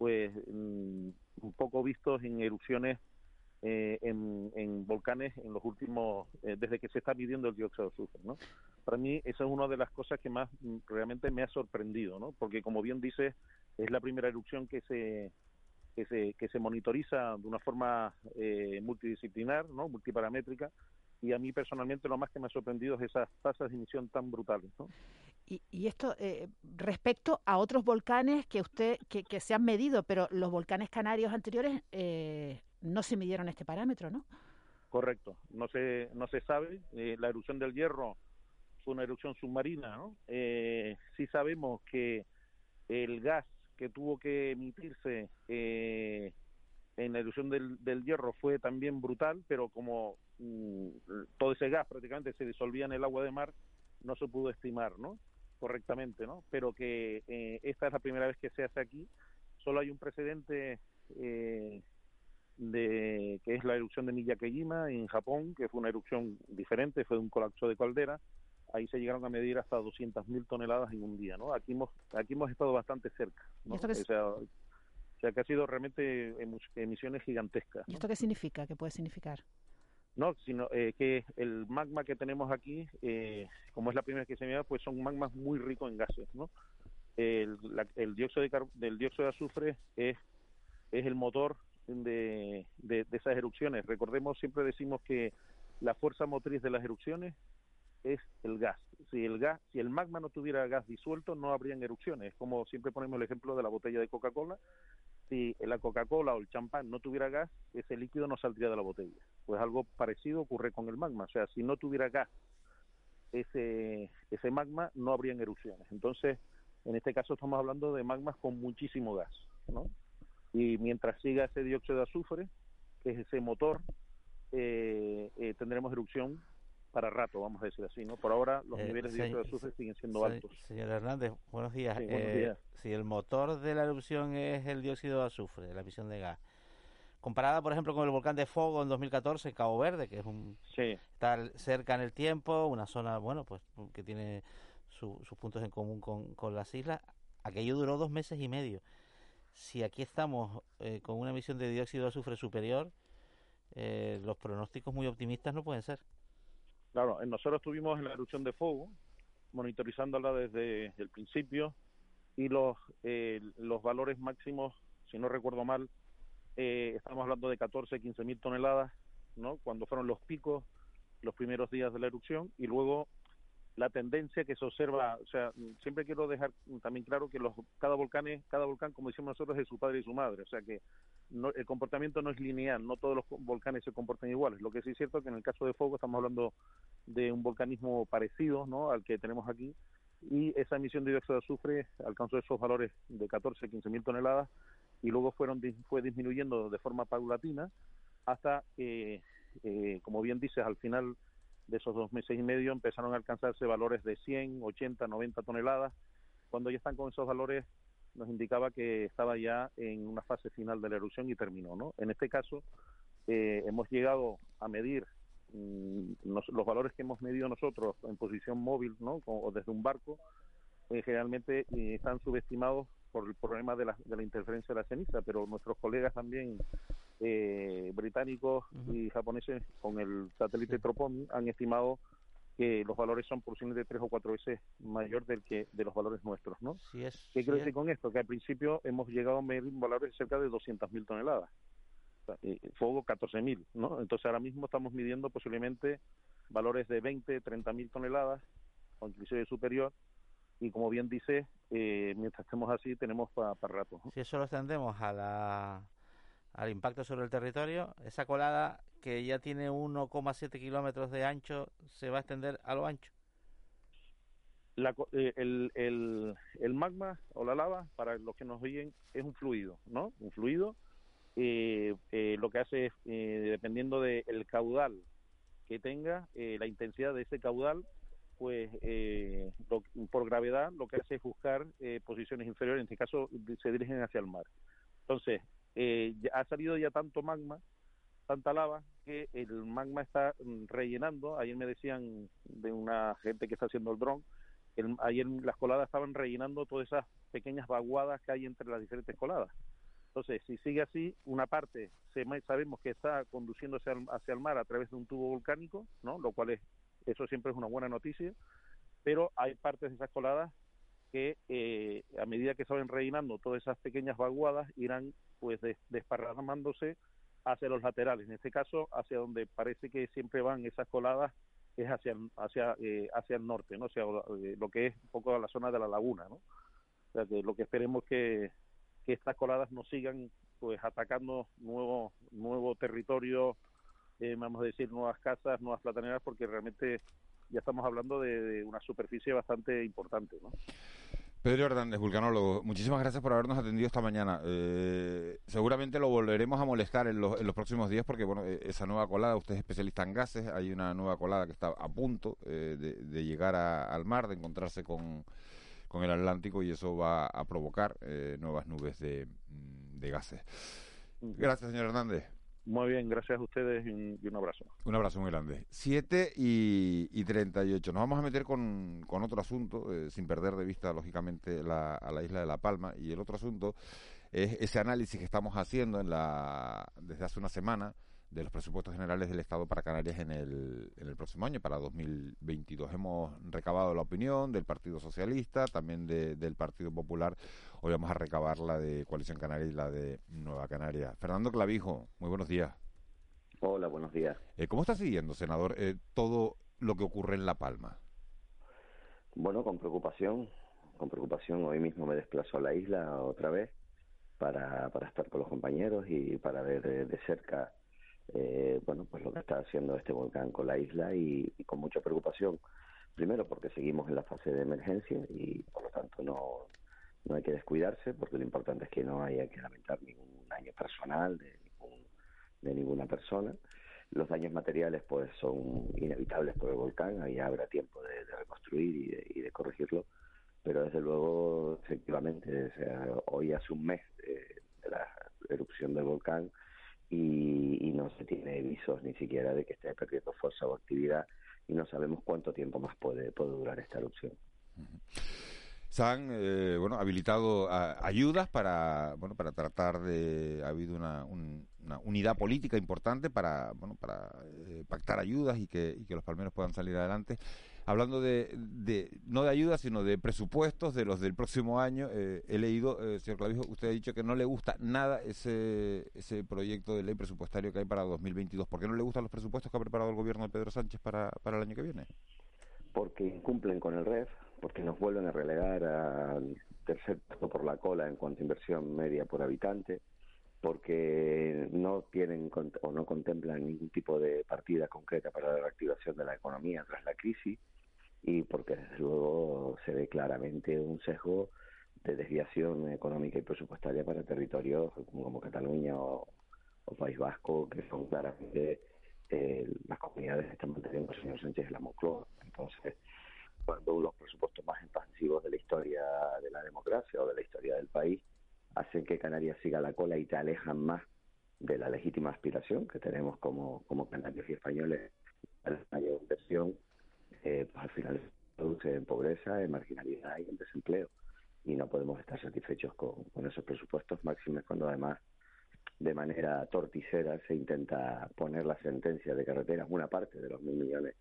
pues mm, un poco vistos en erupciones eh, en, volcanes en los últimos, eh, desde que se está midiendo el dióxido de azufre, ¿no? Para mí esa es una de las cosas que más mm, realmente me ha sorprendido, ¿no? Porque como bien dice, es la primera erupción que se que se, que se monitoriza de una forma eh, multidisciplinar, ¿no? multiparamétrica, y a mí personalmente lo más que me ha sorprendido es esas tasas de emisión tan brutales. ¿no? Y, y esto eh, respecto a otros volcanes que usted que, se han medido, pero los volcanes canarios anteriores eh, no se midieron este parámetro, ¿no? Correcto, no se, no se sabe. Eh, la erupción del hierro fue una erupción submarina, ¿no? Eh, sí sabemos que el gas que tuvo que emitirse eh, en la erupción del, del hierro fue también brutal, pero como mm, todo ese gas prácticamente se disolvía en el agua de mar, no se pudo estimar, ¿no? Correctamente, ¿no? Pero que eh, esta es la primera vez que se hace aquí. Solo hay un precedente eh, de que es la erupción de Miyakejima en Japón, que fue una erupción diferente, fue un colapso de caldera. Ahí se llegaron a medir hasta 200.000 toneladas en un día, ¿no? Aquí hemos aquí hemos estado bastante cerca, ¿no? ¿Y esto qué O es? sea, o sea, que ha sido realmente emisiones gigantescas. ¿Y esto qué significa? ¿Qué puede significar? No, sino eh, que el magma que tenemos aquí, eh, como es la primera que se mira, pues son magmas muy ricos en gases, ¿no? El, la- el dióxido de del dióxido de azufre es, es el motor de, de, de esas erupciones. Recordemos, siempre decimos que la fuerza motriz de las erupciones es el gas. Si el gas, si el magma no tuviera gas disuelto, no habrían erupciones. Como siempre ponemos el ejemplo de la botella de Coca-Cola. Si la Coca-Cola o el champán no tuviera gas, ese líquido no saldría de la botella. Pues algo parecido ocurre con el magma. O sea, si no tuviera gas ese, ese magma, no habrían erupciones. Entonces, en este caso estamos hablando de magmas con muchísimo gas, ¿no? Y mientras siga ese dióxido de azufre, que es ese motor, eh, eh, tendremos erupción para rato, vamos a decir así, ¿no? Por ahora los Eh, niveles de dióxido de azufre siguen siendo se- altos. Señor Hernández, buenos días. Sí, buenos Eh, días. Si el motor de la erupción es el dióxido de azufre, la emisión de gas, comparada, por ejemplo, con el volcán de Fogo en 2014 en Cabo Verde, que es un está cerca en el tiempo, una zona, bueno, pues que tiene su- sus puntos en común con, con las islas, aquello duró dos meses y medio. Si aquí estamos eh, con una emisión de dióxido de azufre superior, eh, los pronósticos muy optimistas no pueden ser. Claro, nosotros estuvimos en la erupción de fuego, monitorizándola desde el principio y los eh, los valores máximos, si no recuerdo mal, eh, estamos hablando de 14, 15 mil toneladas, ¿no? Cuando fueron los picos, los primeros días de la erupción y luego la tendencia que se observa, o sea, siempre quiero dejar también claro que los cada volcán cada volcán, como decimos nosotros, es de su padre y su madre, o sea que no, el comportamiento no es lineal, no todos los volcanes se comportan iguales. Lo que sí es cierto es que en el caso de Fuego estamos hablando de un volcanismo parecido, ¿no? Al que tenemos aquí y esa emisión de dióxido de azufre alcanzó esos valores de 14, 15 mil toneladas y luego fueron fue disminuyendo de forma paulatina hasta que, eh, como bien dices, al final de esos dos meses y medio empezaron a alcanzarse valores de 100, 80, 90 toneladas. Cuando ya están con esos valores nos indicaba que estaba ya en una fase final de la erupción y terminó, ¿no? En este caso eh, hemos llegado a medir mm, los valores que hemos medido nosotros en posición móvil, ¿no? O desde un barco, eh, generalmente están subestimados por el problema de la, de la interferencia de la ceniza, pero nuestros colegas también eh, británicos y japoneses con el satélite Tropon han estimado que los valores son posiblemente tres o cuatro veces mayor del que de los valores nuestros, ¿no? Sí es, ¿Qué sí quiero decir con esto? Que al principio hemos llegado a medir valores de cerca de 200.000 toneladas. O sea, eh, fuego 14.000, ¿no? Entonces ahora mismo estamos midiendo posiblemente valores de 20, 30.000 toneladas o inclusive superior y como bien dice, eh, mientras estemos así tenemos para rato. ¿no? Si eso lo extendemos a la, al impacto sobre el territorio, esa colada que ya tiene 1,7 kilómetros de ancho se va a extender a lo ancho. La eh, el, el, el magma o la lava, para los que nos oyen, es un fluido, ¿no? Un fluido. eh, eh, lo que hace es, eh, dependiendo del caudal que tenga, eh, la intensidad de ese caudal, pues eh, por gravedad lo que hace es buscar eh, posiciones inferiores, en este caso se dirigen hacia el mar. Entonces, eh, ha salido ya tanto magma, tanta lava, que el magma está mm, rellenando. Ayer me decían de una gente que está haciendo el dron, ayer las coladas estaban rellenando todas esas pequeñas vaguadas que hay entre las diferentes coladas. Entonces, si sigue así, una parte se, sabemos que está conduciéndose al- hacia el mar a través de un tubo volcánico, ¿no? Lo cual es, eso siempre es una buena noticia, pero hay partes de esas coladas que eh, a medida que se van todas esas pequeñas vaguadas irán pues des- desparramándose hacia los laterales, en este caso hacia donde parece que siempre van esas coladas es hacia hacia eh, hacia el norte, no, o eh, lo que es un poco la zona de la laguna, ¿no? O sea, que lo que esperemos que que estas coladas no sigan pues atacando nuevo nuevo territorio, eh, vamos a decir nuevas casas, nuevas plataneras, porque realmente ya estamos hablando de, de una superficie bastante importante, ¿no? Pedro Hernández, vulcanólogo, muchísimas gracias por habernos atendido esta mañana. Eh, seguramente lo volveremos a molestar en, los- en los próximos días porque, bueno, eh, esa nueva colada, usted es especialista en gases, hay una nueva colada que está a punto eh, de, de llegar a- al mar, de encontrarse con, con el Atlántico y eso va a provocar eh, nuevas nubes de, mm, de gases. Gracias, señor Hernández. Muy bien, gracias a ustedes y un, y un abrazo. Un abrazo muy grande. 7 y, y 38. Nos vamos a meter con, con otro asunto, eh, sin perder de vista, lógicamente, la, a la isla de La Palma. Y el otro asunto es ese análisis que estamos haciendo en la, desde hace una semana de los presupuestos generales del Estado para Canarias en el, en el próximo año, para 2022. Hemos recabado la opinión del Partido Socialista, también de- del Partido Popular. Hoy vamos a recabar la de Coalición Canaria y la de Nueva Canaria. Fernando Clavijo, muy buenos días. Hola, buenos días. Eh, ¿Cómo está siguiendo, senador, eh, todo lo que ocurre en La Palma? Bueno, con preocupación, con preocupación. Hoy mismo me desplazo a la isla otra vez para, para estar con los compañeros y para ver de, de cerca, eh, bueno, pues lo que está haciendo este volcán con la isla y, con mucha preocupación. Primero porque seguimos en la fase de emergencia y por lo tanto no, no hay que descuidarse porque lo importante es que no haya que lamentar ningún daño personal de, ningún- de ninguna persona. Los daños materiales pues son inevitables por el volcán, ahí habrá tiempo de, reconstruir y de, y de corregirlo, pero desde luego efectivamente hoy hace un mes de la erupción del volcán y, y no se tiene visos ni siquiera de que esté perdiendo fuerza o actividad y no sabemos cuánto tiempo más puede, puede durar esta erupción. Se han eh, bueno, habilitado a- ayudas para bueno para tratar de ha habido una, un- una unidad política importante para bueno para eh, pactar ayudas y que, y que los palmeros puedan salir adelante. Hablando de, de no de ayudas sino de presupuestos de los del próximo año, eh, he leído, eh, señor Clavijo, usted ha dicho que no le gusta nada ese ese proyecto de ley presupuestario que hay para 2022. ¿Por qué no le gustan los presupuestos que ha preparado el gobierno de Pedro Sánchez para, para el año que viene? porque incumplen con el REF, porque nos vuelven a relegar al tercer por la cola en cuanto a inversión media por habitante, porque no tienen o no contemplan ningún tipo de partida concreta para la reactivación de la economía tras la crisis y porque desde luego se ve claramente un sesgo de desviación económica y presupuestaria para territorios como, Cataluña o, País Vasco, que son claramente eh, las comunidades que están manteniendo el señor Sánchez de la Moncloa. Entonces, cuando los presupuestos más expansivos de la historia de la democracia o de la historia del país hacen que Canarias siga la cola y te alejan más de la legítima aspiración que tenemos como, como canarios y españoles a la mayor inversión, eh, pues al final produce en pobreza, en marginalidad y en desempleo. Y no podemos estar satisfechos con, con esos presupuestos máximos cuando además de manera torticera se intenta poner la sentencia de carreteras, una parte de los mil millones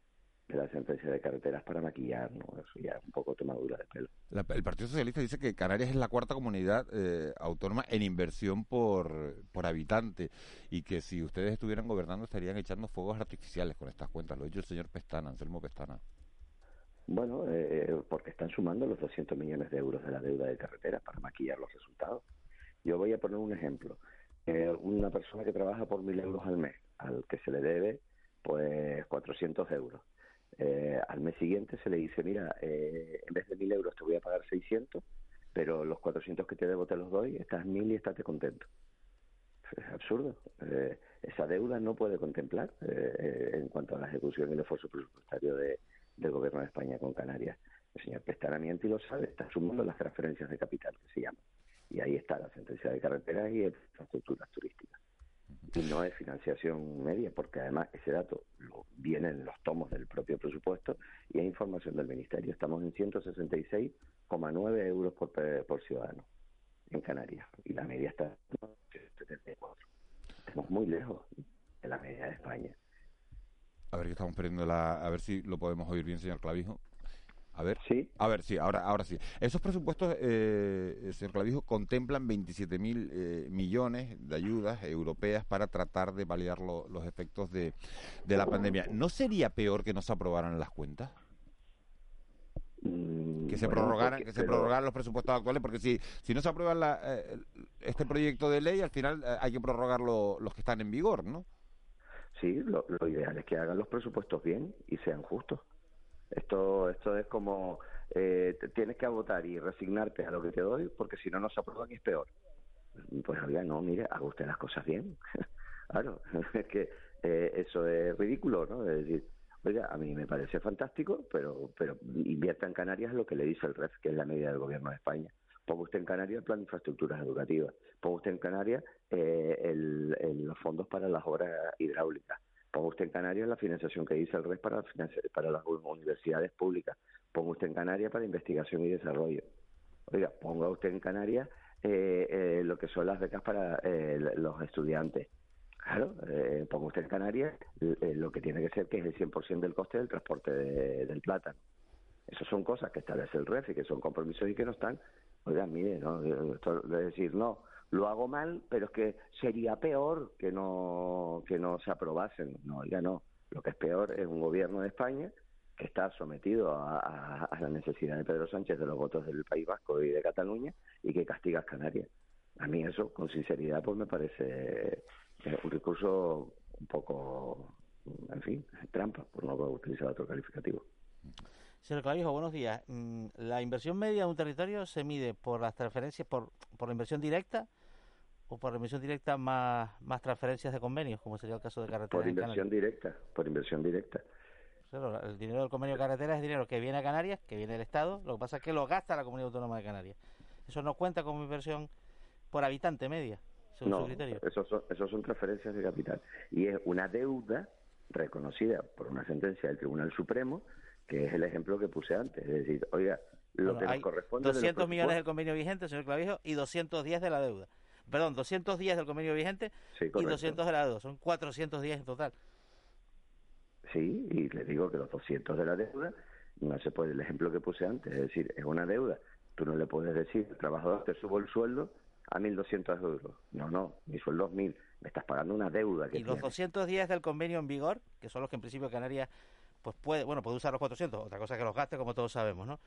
de la sentencia de carreteras para maquillar, ¿no? Eso ya es un poco tomadura de pelo. La- el Partido Socialista dice que Canarias es la cuarta comunidad eh, autónoma en inversión por, por habitante y que si ustedes estuvieran gobernando estarían echando fuegos artificiales con estas cuentas. Lo ha dicho el señor Pestana, Anselmo Pestana. Bueno, eh, porque están sumando los 200 millones de euros de la deuda de carreteras para maquillar los resultados. Yo voy a poner un ejemplo. Eh, una persona que trabaja por mil euros al mes, al que se le debe pues 400 euros. Eh, al mes siguiente se le dice, mira, eh, en vez de mil euros te voy a pagar 600, pero los 400 que te debo te los doy, estás mil y estate contento. Es absurdo. Eh, esa deuda no puede contemplar eh, en cuanto a la ejecución y el esfuerzo presupuestario de, del Gobierno de España con Canarias. El señor y lo sabe, está sumando las transferencias de capital que se llaman. Y ahí está la sentencia de carreteras y infraestructuras turísticas. Y no es financiación media, porque además ese dato lo- viene en los tomos del propio presupuesto y es información del Ministerio. Estamos en 166,9 euros por, por ciudadano en Canarias y la media está en 74. Estamos muy lejos de la media de España. A ver que estamos perdiendo la... A ver si lo podemos oír bien, señor Clavijo. A ver. Sí. A ver, sí, ahora, ahora sí. Esos presupuestos, eh, señor Clavijo, contemplan 27 mil eh, millones de ayudas europeas para tratar de paliar lo- los efectos de, de la pandemia. ¿No sería peor que no se aprobaran las cuentas? que se bueno, prorrogaran porque- que se pero- prorrogaran los presupuestos actuales porque si si no se aprueba la, eh, este proyecto de ley al final eh, hay que prorrogar lo- los que están en vigor no Sí, lo, lo ideal es que hagan los presupuestos bien y sean justos. Esto, esto es como eh, tienes que votar y resignarte a lo que te doy, porque si no, no se aprueban y es peor. Pues oiga, no, mire, haga usted las cosas bien. <laughs> claro, <laughs> es que eh, eso es ridículo, ¿no? Es decir, oiga, a mí me parece fantástico, pero, pero invierta en Canarias lo que le dice el REF, que es la medida del gobierno de España. Ponga usted en Canarias el plan de infraestructuras educativas. Ponga usted en Canarias eh, el, los fondos para las obras hidráulicas. Ponga usted en Canarias la financiación que dice el REF para, para las universidades públicas. Ponga usted en Canarias para investigación y desarrollo. Oiga, ponga usted en Canarias eh, eh, lo que son las becas para eh, los estudiantes. Claro, eh, ponga usted en Canarias lo que tiene que ser que es el 100% del coste del transporte del plátano. Esas son cosas que establece el REF y que son compromisos y que no están Oigan, mire, ¿no? Esto de decir, no, lo hago mal, pero es que sería peor que no, que no se aprobasen. No, ya no. Lo que es peor es un gobierno de España que está sometido a, la necesidad de Pedro Sánchez de los votos del País Vasco y de Cataluña y que castiga a Canarias. A mí eso, con sinceridad, pues me parece eh, un recurso un poco, en fin, trampa, por no utilizar otro calificativo. Señor Clavijo, buenos días. Mm, ¿La inversión media de un territorio se mide por las transferencias, por, por la inversión directa o por inversión directa más, más transferencias de convenios, como sería el caso de carreteras? Por inversión directa, por inversión directa. el dinero del convenio de carreteras es dinero que viene a Canarias, que viene del Estado, lo que pasa es que lo gasta la Comunidad Autónoma de Canarias. Eso no cuenta como inversión por habitante media, según no, su criterio. Eso son, eso son transferencias de capital. Y es una deuda reconocida por una sentencia del Tribunal Supremo que es el ejemplo que puse antes. Es decir, oiga, lo que nos corresponde. 200 millones del convenio vigente, señor Clavijo, y 210 de la deuda. Perdón, 210 del convenio vigente y 200 de la deuda. Son 410 en total. Sí, y le digo que los 200 de la deuda no se puede, el ejemplo que puse antes, es decir, es una deuda. Tú no le puedes decir, el trabajador te subo el sueldo a 1.200 euros. No, no, mi sueldo es 1.000. Me estás pagando una deuda. Que y los 210 del convenio en vigor, que son los que en principio Canarias pues puede, bueno, puede usar los 400, otra cosa que los gaste, como todos sabemos, ¿no?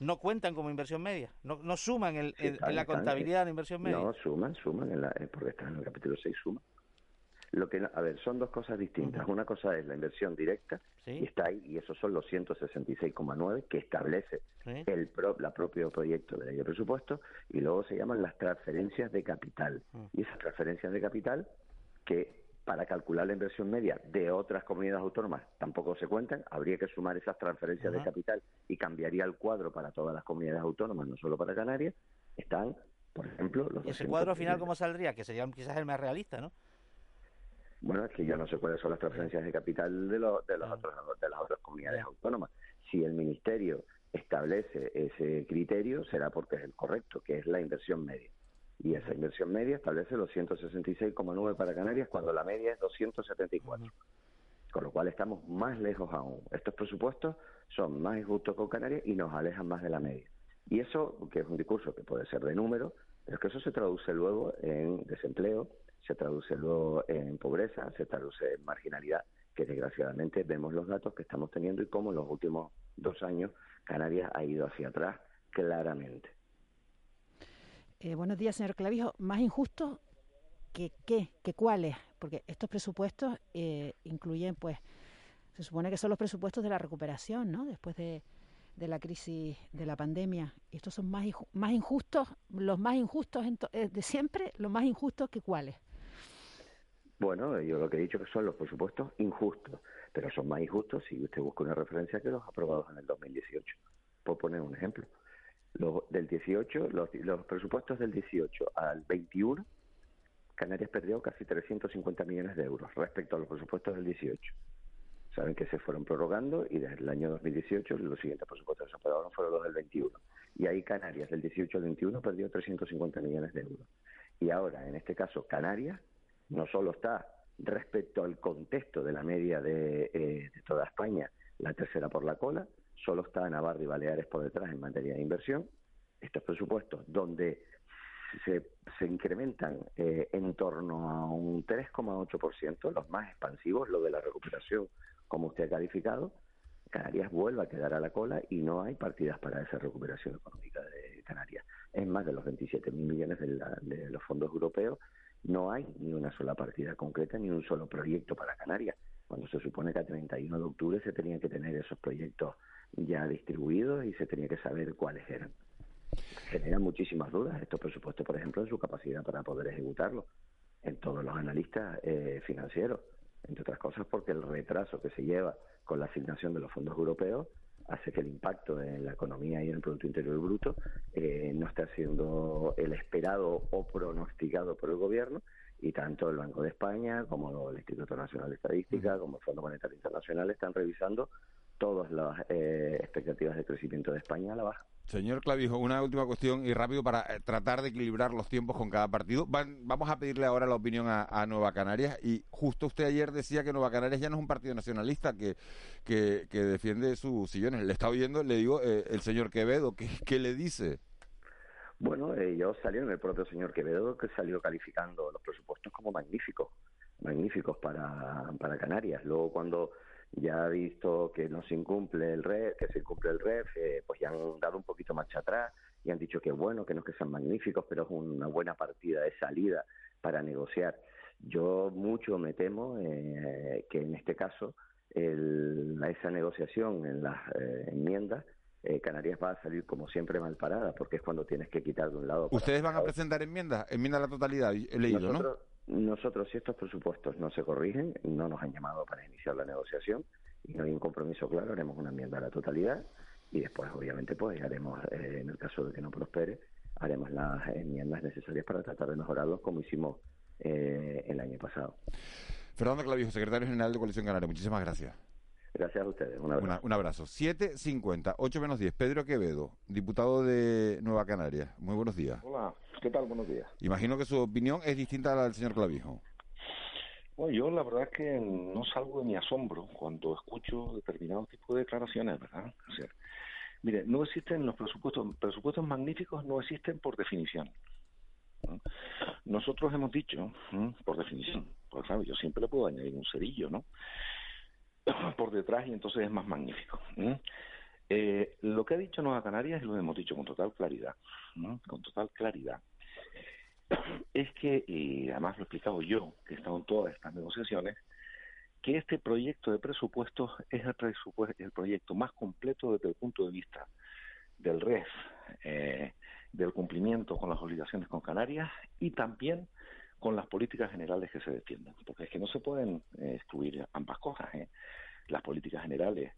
No cuentan como inversión media, no, no suman el, en la contabilidad de inversión media. No, suman, suman, en la, eh, porque están en el capítulo 6, suman. Lo que, a ver, son dos cosas distintas. Una cosa es la inversión directa, y está ahí, y esos son los 166,9 que establece el pro, la propio proyecto de ley de presupuesto, y luego se llaman las transferencias de capital. Y esas transferencias de capital que para calcular la inversión media de otras comunidades autónomas tampoco se cuentan, habría que sumar esas transferencias de capital y cambiaría el cuadro para todas las comunidades autónomas, no solo para Canarias, están, por ejemplo, los... ¿Y ese cuadro final cómo saldría? Que sería quizás el más realista, ¿no? Bueno, es que yo no sé cuáles son las transferencias de capital de, los de, los otros, de las otras comunidades autónomas. Si el Ministerio establece ese criterio, será porque es el correcto, que es la inversión media y esa inversión media establece los 166,9 para Canarias cuando la media es 274. Con lo cual estamos más lejos aún. Estos presupuestos son más injustos con Canarias y nos alejan más de la media. Y eso, que es un discurso que puede ser de número, pero es que eso se traduce luego en desempleo, se traduce luego en pobreza, se traduce en marginalidad, que desgraciadamente vemos los datos que estamos teniendo y cómo en los últimos dos años Canarias ha ido hacia atrás claramente. Eh, buenos días, señor Clavijo. ¿Más injusto que qué? ¿Que cuáles? Porque estos presupuestos eh, incluyen, pues, se supone que son los presupuestos de la recuperación, ¿no? Después de, la crisis de la pandemia. estos son más, más injustos, los más injustos eh, de siempre, los más injustos que cuáles? Bueno, yo lo que he dicho que son los presupuestos injustos, pero son más injustos si usted busca una referencia que los aprobados en el 2018. Por poner un ejemplo del 18, los, los presupuestos del 18 al 21, Canarias perdió casi 350 millones de euros respecto a los presupuestos del 18. Saben que se fueron prorrogando y desde el año 2018 los siguientes presupuestos que se aprobaron fueron los del 21. Y ahí Canarias del 18 al 21 perdió 350 millones de euros. Y ahora, en este caso, Canarias no solo está respecto al contexto de la media de, eh, de toda España, la tercera por la cola, solo está Navarra y Baleares por detrás en materia de inversión. Estos presupuestos donde se, se incrementan eh, en torno a un 3,8%, los más expansivos, lo de la recuperación, como usted ha calificado, Canarias vuelve a quedar a la cola y no hay partidas para esa recuperación económica de Canarias. Es más de los 27.000 millones de, de los fondos europeos, no hay ni una sola partida concreta ni un solo proyecto para Canarias, cuando se supone que a 31 de octubre se tenían que tener esos proyectos ya distribuidos y se tenía que saber cuáles eran. Genera muchísimas dudas estos presupuestos, por ejemplo, en su capacidad para poder ejecutarlos en todos los analistas eh, financieros, entre otras cosas porque el retraso que se lleva con la asignación de los fondos europeos hace que el impacto en la economía y en el Producto Interior Bruto eh, no esté siendo el esperado o pronosticado por el Gobierno y tanto el Banco de España como el Instituto Nacional de Estadística como el Fondo Monetario Internacional están revisando todas las eh, expectativas de crecimiento de España a la baja. Señor Clavijo, una última cuestión y rápido para eh, tratar de equilibrar los tiempos con cada partido. vamos a pedirle ahora la opinión a, Nueva Canarias y justo usted ayer decía que Nueva Canarias ya no es un partido nacionalista que, que, defiende sus sillones. Le está oyendo, le digo, eh, el señor Quevedo, ¿qué, ¿qué le dice? Bueno, ellos salieron, el propio señor Quevedo, que salió calificando los presupuestos como magníficos, magníficos para, para Canarias. Luego cuando ya ha visto que no se incumple el REF, que se incumple el REF, eh, pues ya han dado un poquito marcha atrás y han dicho que bueno, que no es que sean magníficos, pero es una buena partida de salida para negociar. Yo mucho me temo eh, que en este caso el, esa negociación en las eh, enmiendas Canarias va a salir como siempre mal parada, porque es cuando tienes que quitar de un lado. ¿Ustedes van a presentar enmiendas? Enmienda a la totalidad, he leído, ¿no? Nosotros, si estos presupuestos no se corrigen, no nos han llamado para iniciar la negociación y no hay un compromiso claro, haremos una enmienda a la totalidad y después, obviamente, pues haremos, eh, en el caso de que no prospere, haremos las enmiendas necesarias para tratar de mejorarlos como hicimos eh, el año pasado. Fernando Clavijo, secretario general de Coalición Canaria, muchísimas gracias. Gracias a ustedes. Un abrazo. un abrazo. 7.50, 8 menos 10. Pedro Quevedo, diputado de Nueva Canarias. Muy buenos días. Hola, ¿qué tal? Buenos días. Imagino que su opinión es distinta a la del señor Clavijo. Bueno, yo la verdad es que no salgo de mi asombro cuando escucho determinados tipos de declaraciones, ¿verdad? O sea, mire, no existen los presupuestos, presupuestos magníficos no existen por definición. Nosotros hemos dicho, por definición, pues claro, yo siempre le puedo añadir un cerillo, ¿no? <coughs> por detrás y entonces es más magnífico. Eh, lo que ha dicho Nueva Canarias, y lo hemos dicho con total claridad, con total claridad, <coughs> es que, y además lo he explicado yo, que he estado en todas estas negociaciones, que este proyecto de presupuestos es el, el proyecto más completo desde el punto de vista del REF, eh, del cumplimiento con las obligaciones con Canarias y también con las políticas generales que se defienden, porque es que no se pueden eh, excluir ambas cosas. ¿eh? Las políticas generales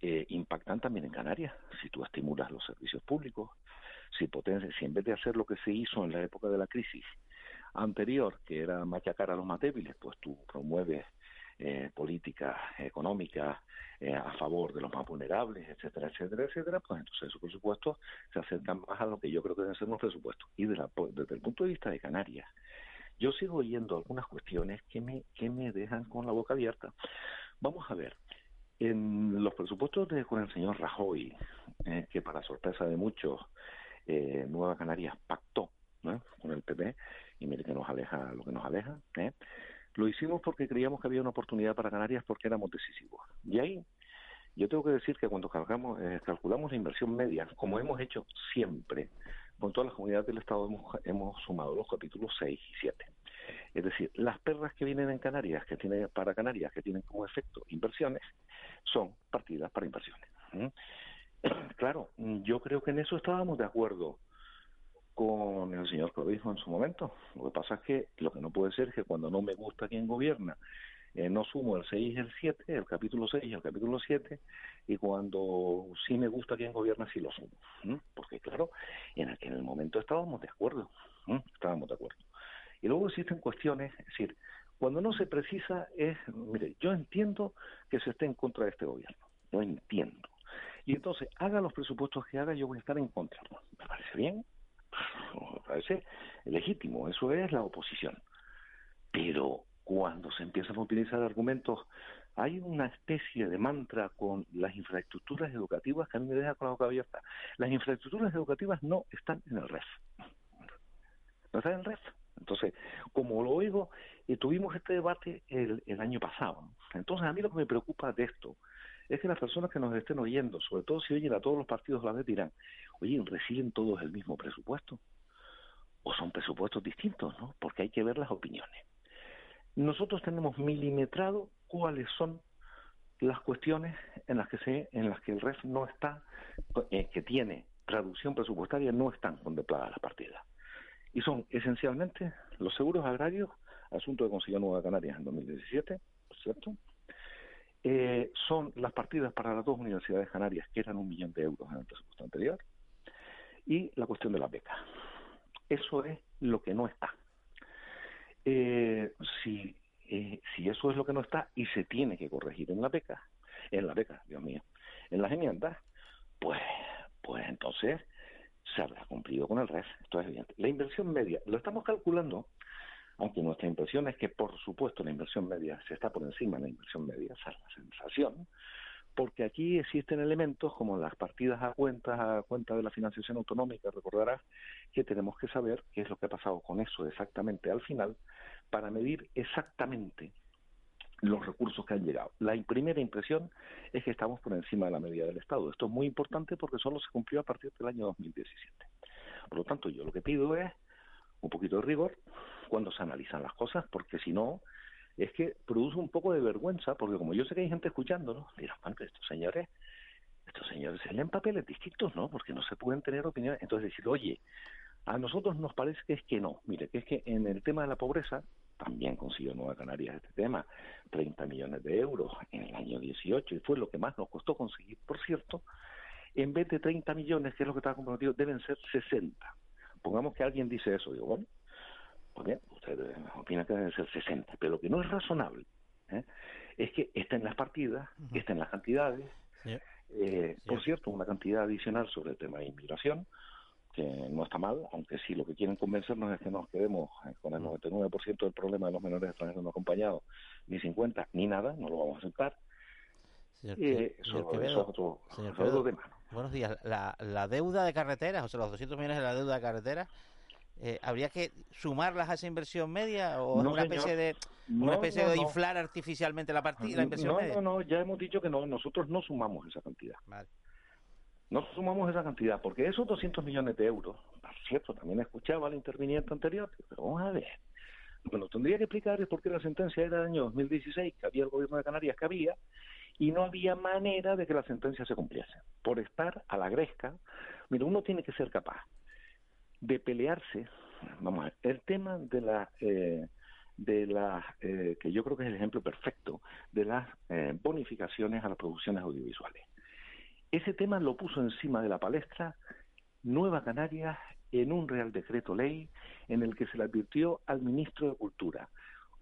eh, impactan también en Canarias. Si tú estimulas los servicios públicos, si, si en vez de hacer lo que se hizo en la época de la crisis anterior, que era machacar a los más débiles, pues tú promueves eh, políticas económicas a favor de los más vulnerables, etcétera, etcétera, etcétera, pues entonces esos presupuestos se acercan más a lo que yo creo que deben ser unos presupuestos. Y de la, desde el punto de vista de Canarias, yo sigo oyendo algunas cuestiones que me, que me dejan con la boca abierta. Vamos a ver, en los presupuestos de con el señor Rajoy, eh, que para sorpresa de muchos, eh, Nueva Canarias pactó con el PP, y mire que nos aleja lo que nos aleja, ¿eh? lo hicimos porque creíamos que había una oportunidad para Canarias porque éramos decisivos. Y ahí yo tengo que decir que cuando calculamos, calculamos la inversión media, como hemos hecho siempre, con todas las comunidades del Estado hemos, sumado los capítulos 6 y 7. Es decir, las perras que vienen en Canarias, que tienen para Canarias, que tienen como efecto inversiones, son partidas para inversiones. <clears throat> Claro, yo creo que en eso estábamos de acuerdo con el señor dijo en su momento. Lo que pasa es que lo que no puede ser es que cuando no me gusta quien gobierna eh, no sumo el 6 y el 7, el capítulo 6 y el capítulo 7, y cuando sí me gusta quien gobierna, sí lo sumo. Porque claro, en aquel momento estábamos de acuerdo, estábamos de acuerdo. Y luego existen cuestiones, es decir, cuando no se precisa es, mire, yo entiendo que se esté en contra de este gobierno, yo entiendo. Y entonces, haga los presupuestos que haga, yo voy a estar en contra. ¿Me parece bien? Me parece legítimo, eso es la oposición. Pero cuando se empiezan a utilizar argumentos, hay una especie de mantra con las infraestructuras educativas que a mí me deja con la boca abierta. Las infraestructuras educativas no están en el REF. No están en el REF. Entonces, como lo oigo, eh, tuvimos este debate el, el año pasado. Entonces, a mí lo que me preocupa de esto es que las personas que nos estén oyendo, sobre todo si oyen a todos los partidos la vez, dirán, oye, ¿reciben todos el mismo presupuesto? ¿O son presupuestos distintos? ¿no? Porque hay que ver las opiniones nosotros tenemos milimetrado cuáles son las cuestiones en las que se, en las que el REF no está, eh, que tiene traducción presupuestaria, no están contempladas las partidas. Y son esencialmente los seguros agrarios, asunto que consiguió Nueva Canarias en 2017, por cierto, eh, son las partidas para las dos universidades canarias, que eran un millón de euros en el presupuesto anterior, y la cuestión de la beca. Eso es lo que no está. Eh, si, eh, si eso es lo que no está y se tiene que corregir en la beca, en la beca, Dios mío, en las enmiendas, pues, pues entonces se habrá cumplido con el REF. Esto es evidente. La inversión media, lo estamos calculando, aunque nuestra impresión es que, por supuesto, la inversión media se está por encima de la inversión media, esa es la sensación, porque aquí existen elementos como las partidas a cuenta, a cuenta de la financiación autonómica, recordarás que tenemos que saber qué es lo que ha pasado con eso exactamente al final para medir exactamente los recursos que han llegado. La primera impresión es que estamos por encima de la media del Estado. Esto es muy importante porque solo se cumplió a partir del año 2017. Por lo tanto, yo lo que pido es un poquito de rigor cuando se analizan las cosas, porque si no, es que produce un poco de vergüenza, porque como yo sé que hay gente escuchándonos, dirán, estos señores, estos señores se leen papeles distintos, ¿no? Porque no se pueden tener opiniones. Entonces decir, oye, a nosotros nos parece que es que no. Mire, que es que en el tema de la pobreza, también consiguió Nueva Canarias este tema, 30 millones de euros en el año 18, y fue lo que más nos costó conseguir, por cierto, en vez de 30 millones, que es lo que estaba comprometido, deben ser 60. Pongamos que alguien dice eso, digo, bueno, pues bien, opina que deben ser 60, pero lo que no es razonable ¿eh? es que estén las partidas, que estén las cantidades, eh, por cierto, una cantidad adicional sobre el tema de inmigración, que no está mal, aunque sí lo que quieren convencernos es que nos quedemos con el 99% del problema de los menores extranjeros no acompañados, ni 50, ni nada, no lo vamos a aceptar. Señor, eso, es otro, tema. Buenos días. La, la deuda de carreteras, o sea, los 200 millones de la deuda de carreteras, eh, ¿habría que sumarlas a esa inversión media o es una especie de una especie de inflar artificialmente la partida, la inversión media? No, no, ya hemos dicho que no, nosotros no sumamos esa cantidad. No sumamos esa cantidad, porque esos 200 millones de euros, por cierto, también escuchaba al interviniente anterior, pero vamos a ver. Bueno, tendría que explicar es por qué la sentencia era del año 2016, que había el gobierno de Canarias que había, y no había manera de que la sentencia se cumpliese. Por estar a la gresca, mira, uno tiene que ser capaz de pelearse, vamos a ver, el tema de la, eh, de las, eh, que yo creo que es el ejemplo perfecto, de las eh, bonificaciones a las producciones audiovisuales. Ese tema lo puso encima de la palestra Nueva Canarias en un Real Decreto Ley en el que se le advirtió al ministro de Cultura,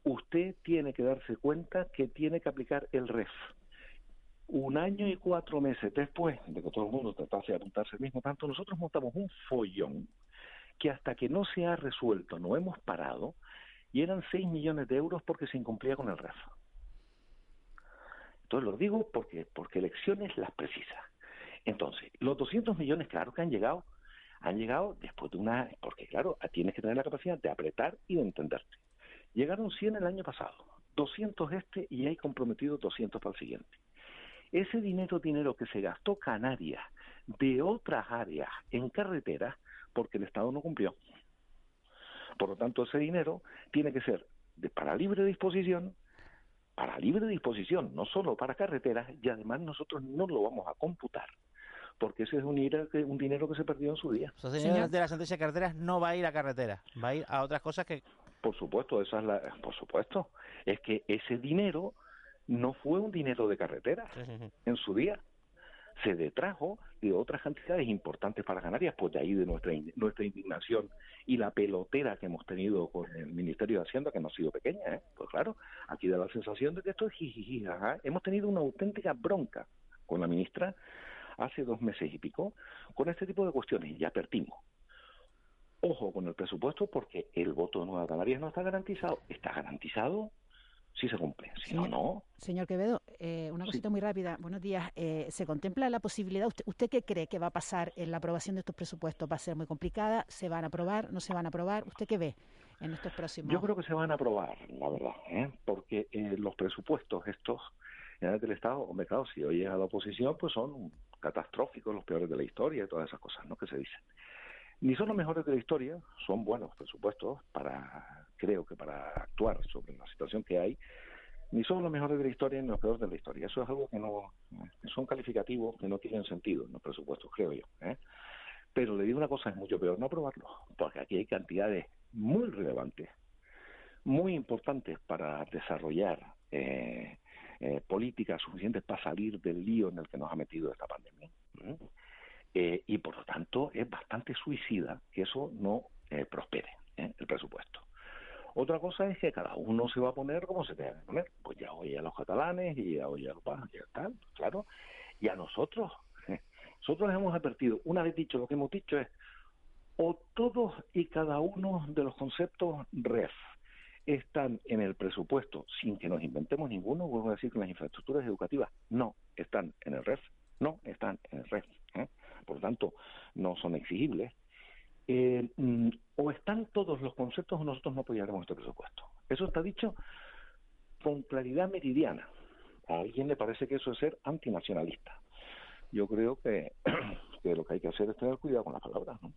usted tiene que darse cuenta que tiene que aplicar el REF. Un año y cuatro meses después de que todo el mundo tratase de apuntarse al mismo tanto, nosotros montamos un follón que hasta que no se ha resuelto no hemos parado y eran 6 millones de euros porque se incumplía con el REF. Entonces lo digo porque, porque elecciones las precisas. Entonces, los 200 millones, claro que han llegado, han llegado después de una, porque claro, tienes que tener la capacidad de apretar y de entenderte. Llegaron 100 el año pasado, 200 este y hay comprometido 200 para el siguiente. Ese dinero, dinero que se gastó Canarias de otras áreas en carreteras, porque el Estado no cumplió. Por lo tanto, ese dinero tiene que ser de, para libre disposición, para libre disposición, no solo para carreteras, y además nosotros no lo vamos a computar, porque ese es un, un dinero que se perdió en su día. O sea, de la sentencia de carreteras no va a ir a carreteras, va a ir a otras cosas que... Por supuesto, esa es la, por supuesto, es que ese dinero no fue un dinero de carreteras <laughs> en su día se detrajo de otras cantidades importantes para Canarias, pues de ahí de nuestra, nuestra indignación y la pelotera que hemos tenido con el Ministerio de Hacienda, que no ha sido pequeña, ¿eh? pues claro, aquí da la sensación de que esto es jijiji, hemos tenido una auténtica bronca con la ministra hace dos meses y pico con este tipo de cuestiones, y advertimos. Ojo con el presupuesto porque el voto de Nueva Canarias no está garantizado, está garantizado si se cumple, si no, no. Señor Quevedo, eh, una cosita muy rápida. Buenos días. Eh, ¿Se contempla la posibilidad, usted, usted qué cree que va a pasar en la aprobación de estos presupuestos? ¿Va a ser muy complicada? ¿Se van a aprobar? ¿No se van a aprobar? ¿Usted qué ve en estos próximos? Yo creo que se van a aprobar, la verdad, ¿eh? porque los presupuestos estos del Estado, hombre, claro, si hoy llega la oposición, pues son catastróficos, los peores de la historia y todas esas cosas, ¿no? Que se dicen. Ni son los mejores de la historia, son buenos presupuestos para, creo que para actuar sobre la situación que hay, Ni son los mejores de la historia ni los peores de la historia. Eso es algo que no. Son calificativos que no tienen sentido en los presupuestos, creo yo. ¿eh? Pero le digo una cosa: es mucho peor no aprobarlo, porque aquí hay cantidades muy relevantes, muy importantes para desarrollar eh, eh, políticas suficientes para salir del lío en el que nos ha metido esta pandemia. Eh, y por lo tanto es bastante suicida que eso no prospere, el presupuesto. Otra cosa es que cada uno se va a poner como se tenga que poner. Pues ya oye a los catalanes y ya oye a los y tal, claro. Y a nosotros, <laughs> nosotros hemos advertido, una vez dicho lo que hemos dicho es, o todos y cada uno de los conceptos REF están en el presupuesto sin que nos inventemos ninguno, vuelvo a decir que las infraestructuras educativas no están en el REF, no están en el REF. ¿eh? por tanto no son exigibles, eh, mm, o están todos los conceptos o nosotros no apoyaremos este presupuesto. Eso está dicho con claridad meridiana. A alguien le parece que eso es ser antinacionalista. Yo creo que, <clears throat> que lo que hay que hacer es tener cuidado con las palabras. ¿no?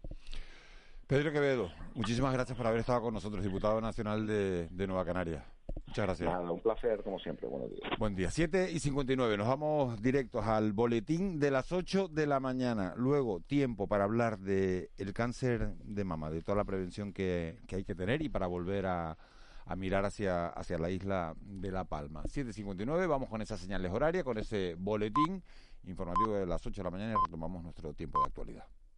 Pedro Quevedo, muchísimas gracias por haber estado con nosotros, diputado nacional de, de Nueva Canarias. Muchas gracias. Nada, un placer, como siempre. Buenos días. Buen día. 7 y 59. Nos vamos directos al boletín de las 8 de la mañana. Luego, tiempo para hablar de el cáncer de mama, de toda la prevención que, que hay que tener y para volver a, a mirar hacia, hacia la isla de La Palma. 7.59, vamos con esas señales horarias, con ese boletín informativo de las 8 de la mañana y retomamos nuestro tiempo de actualidad.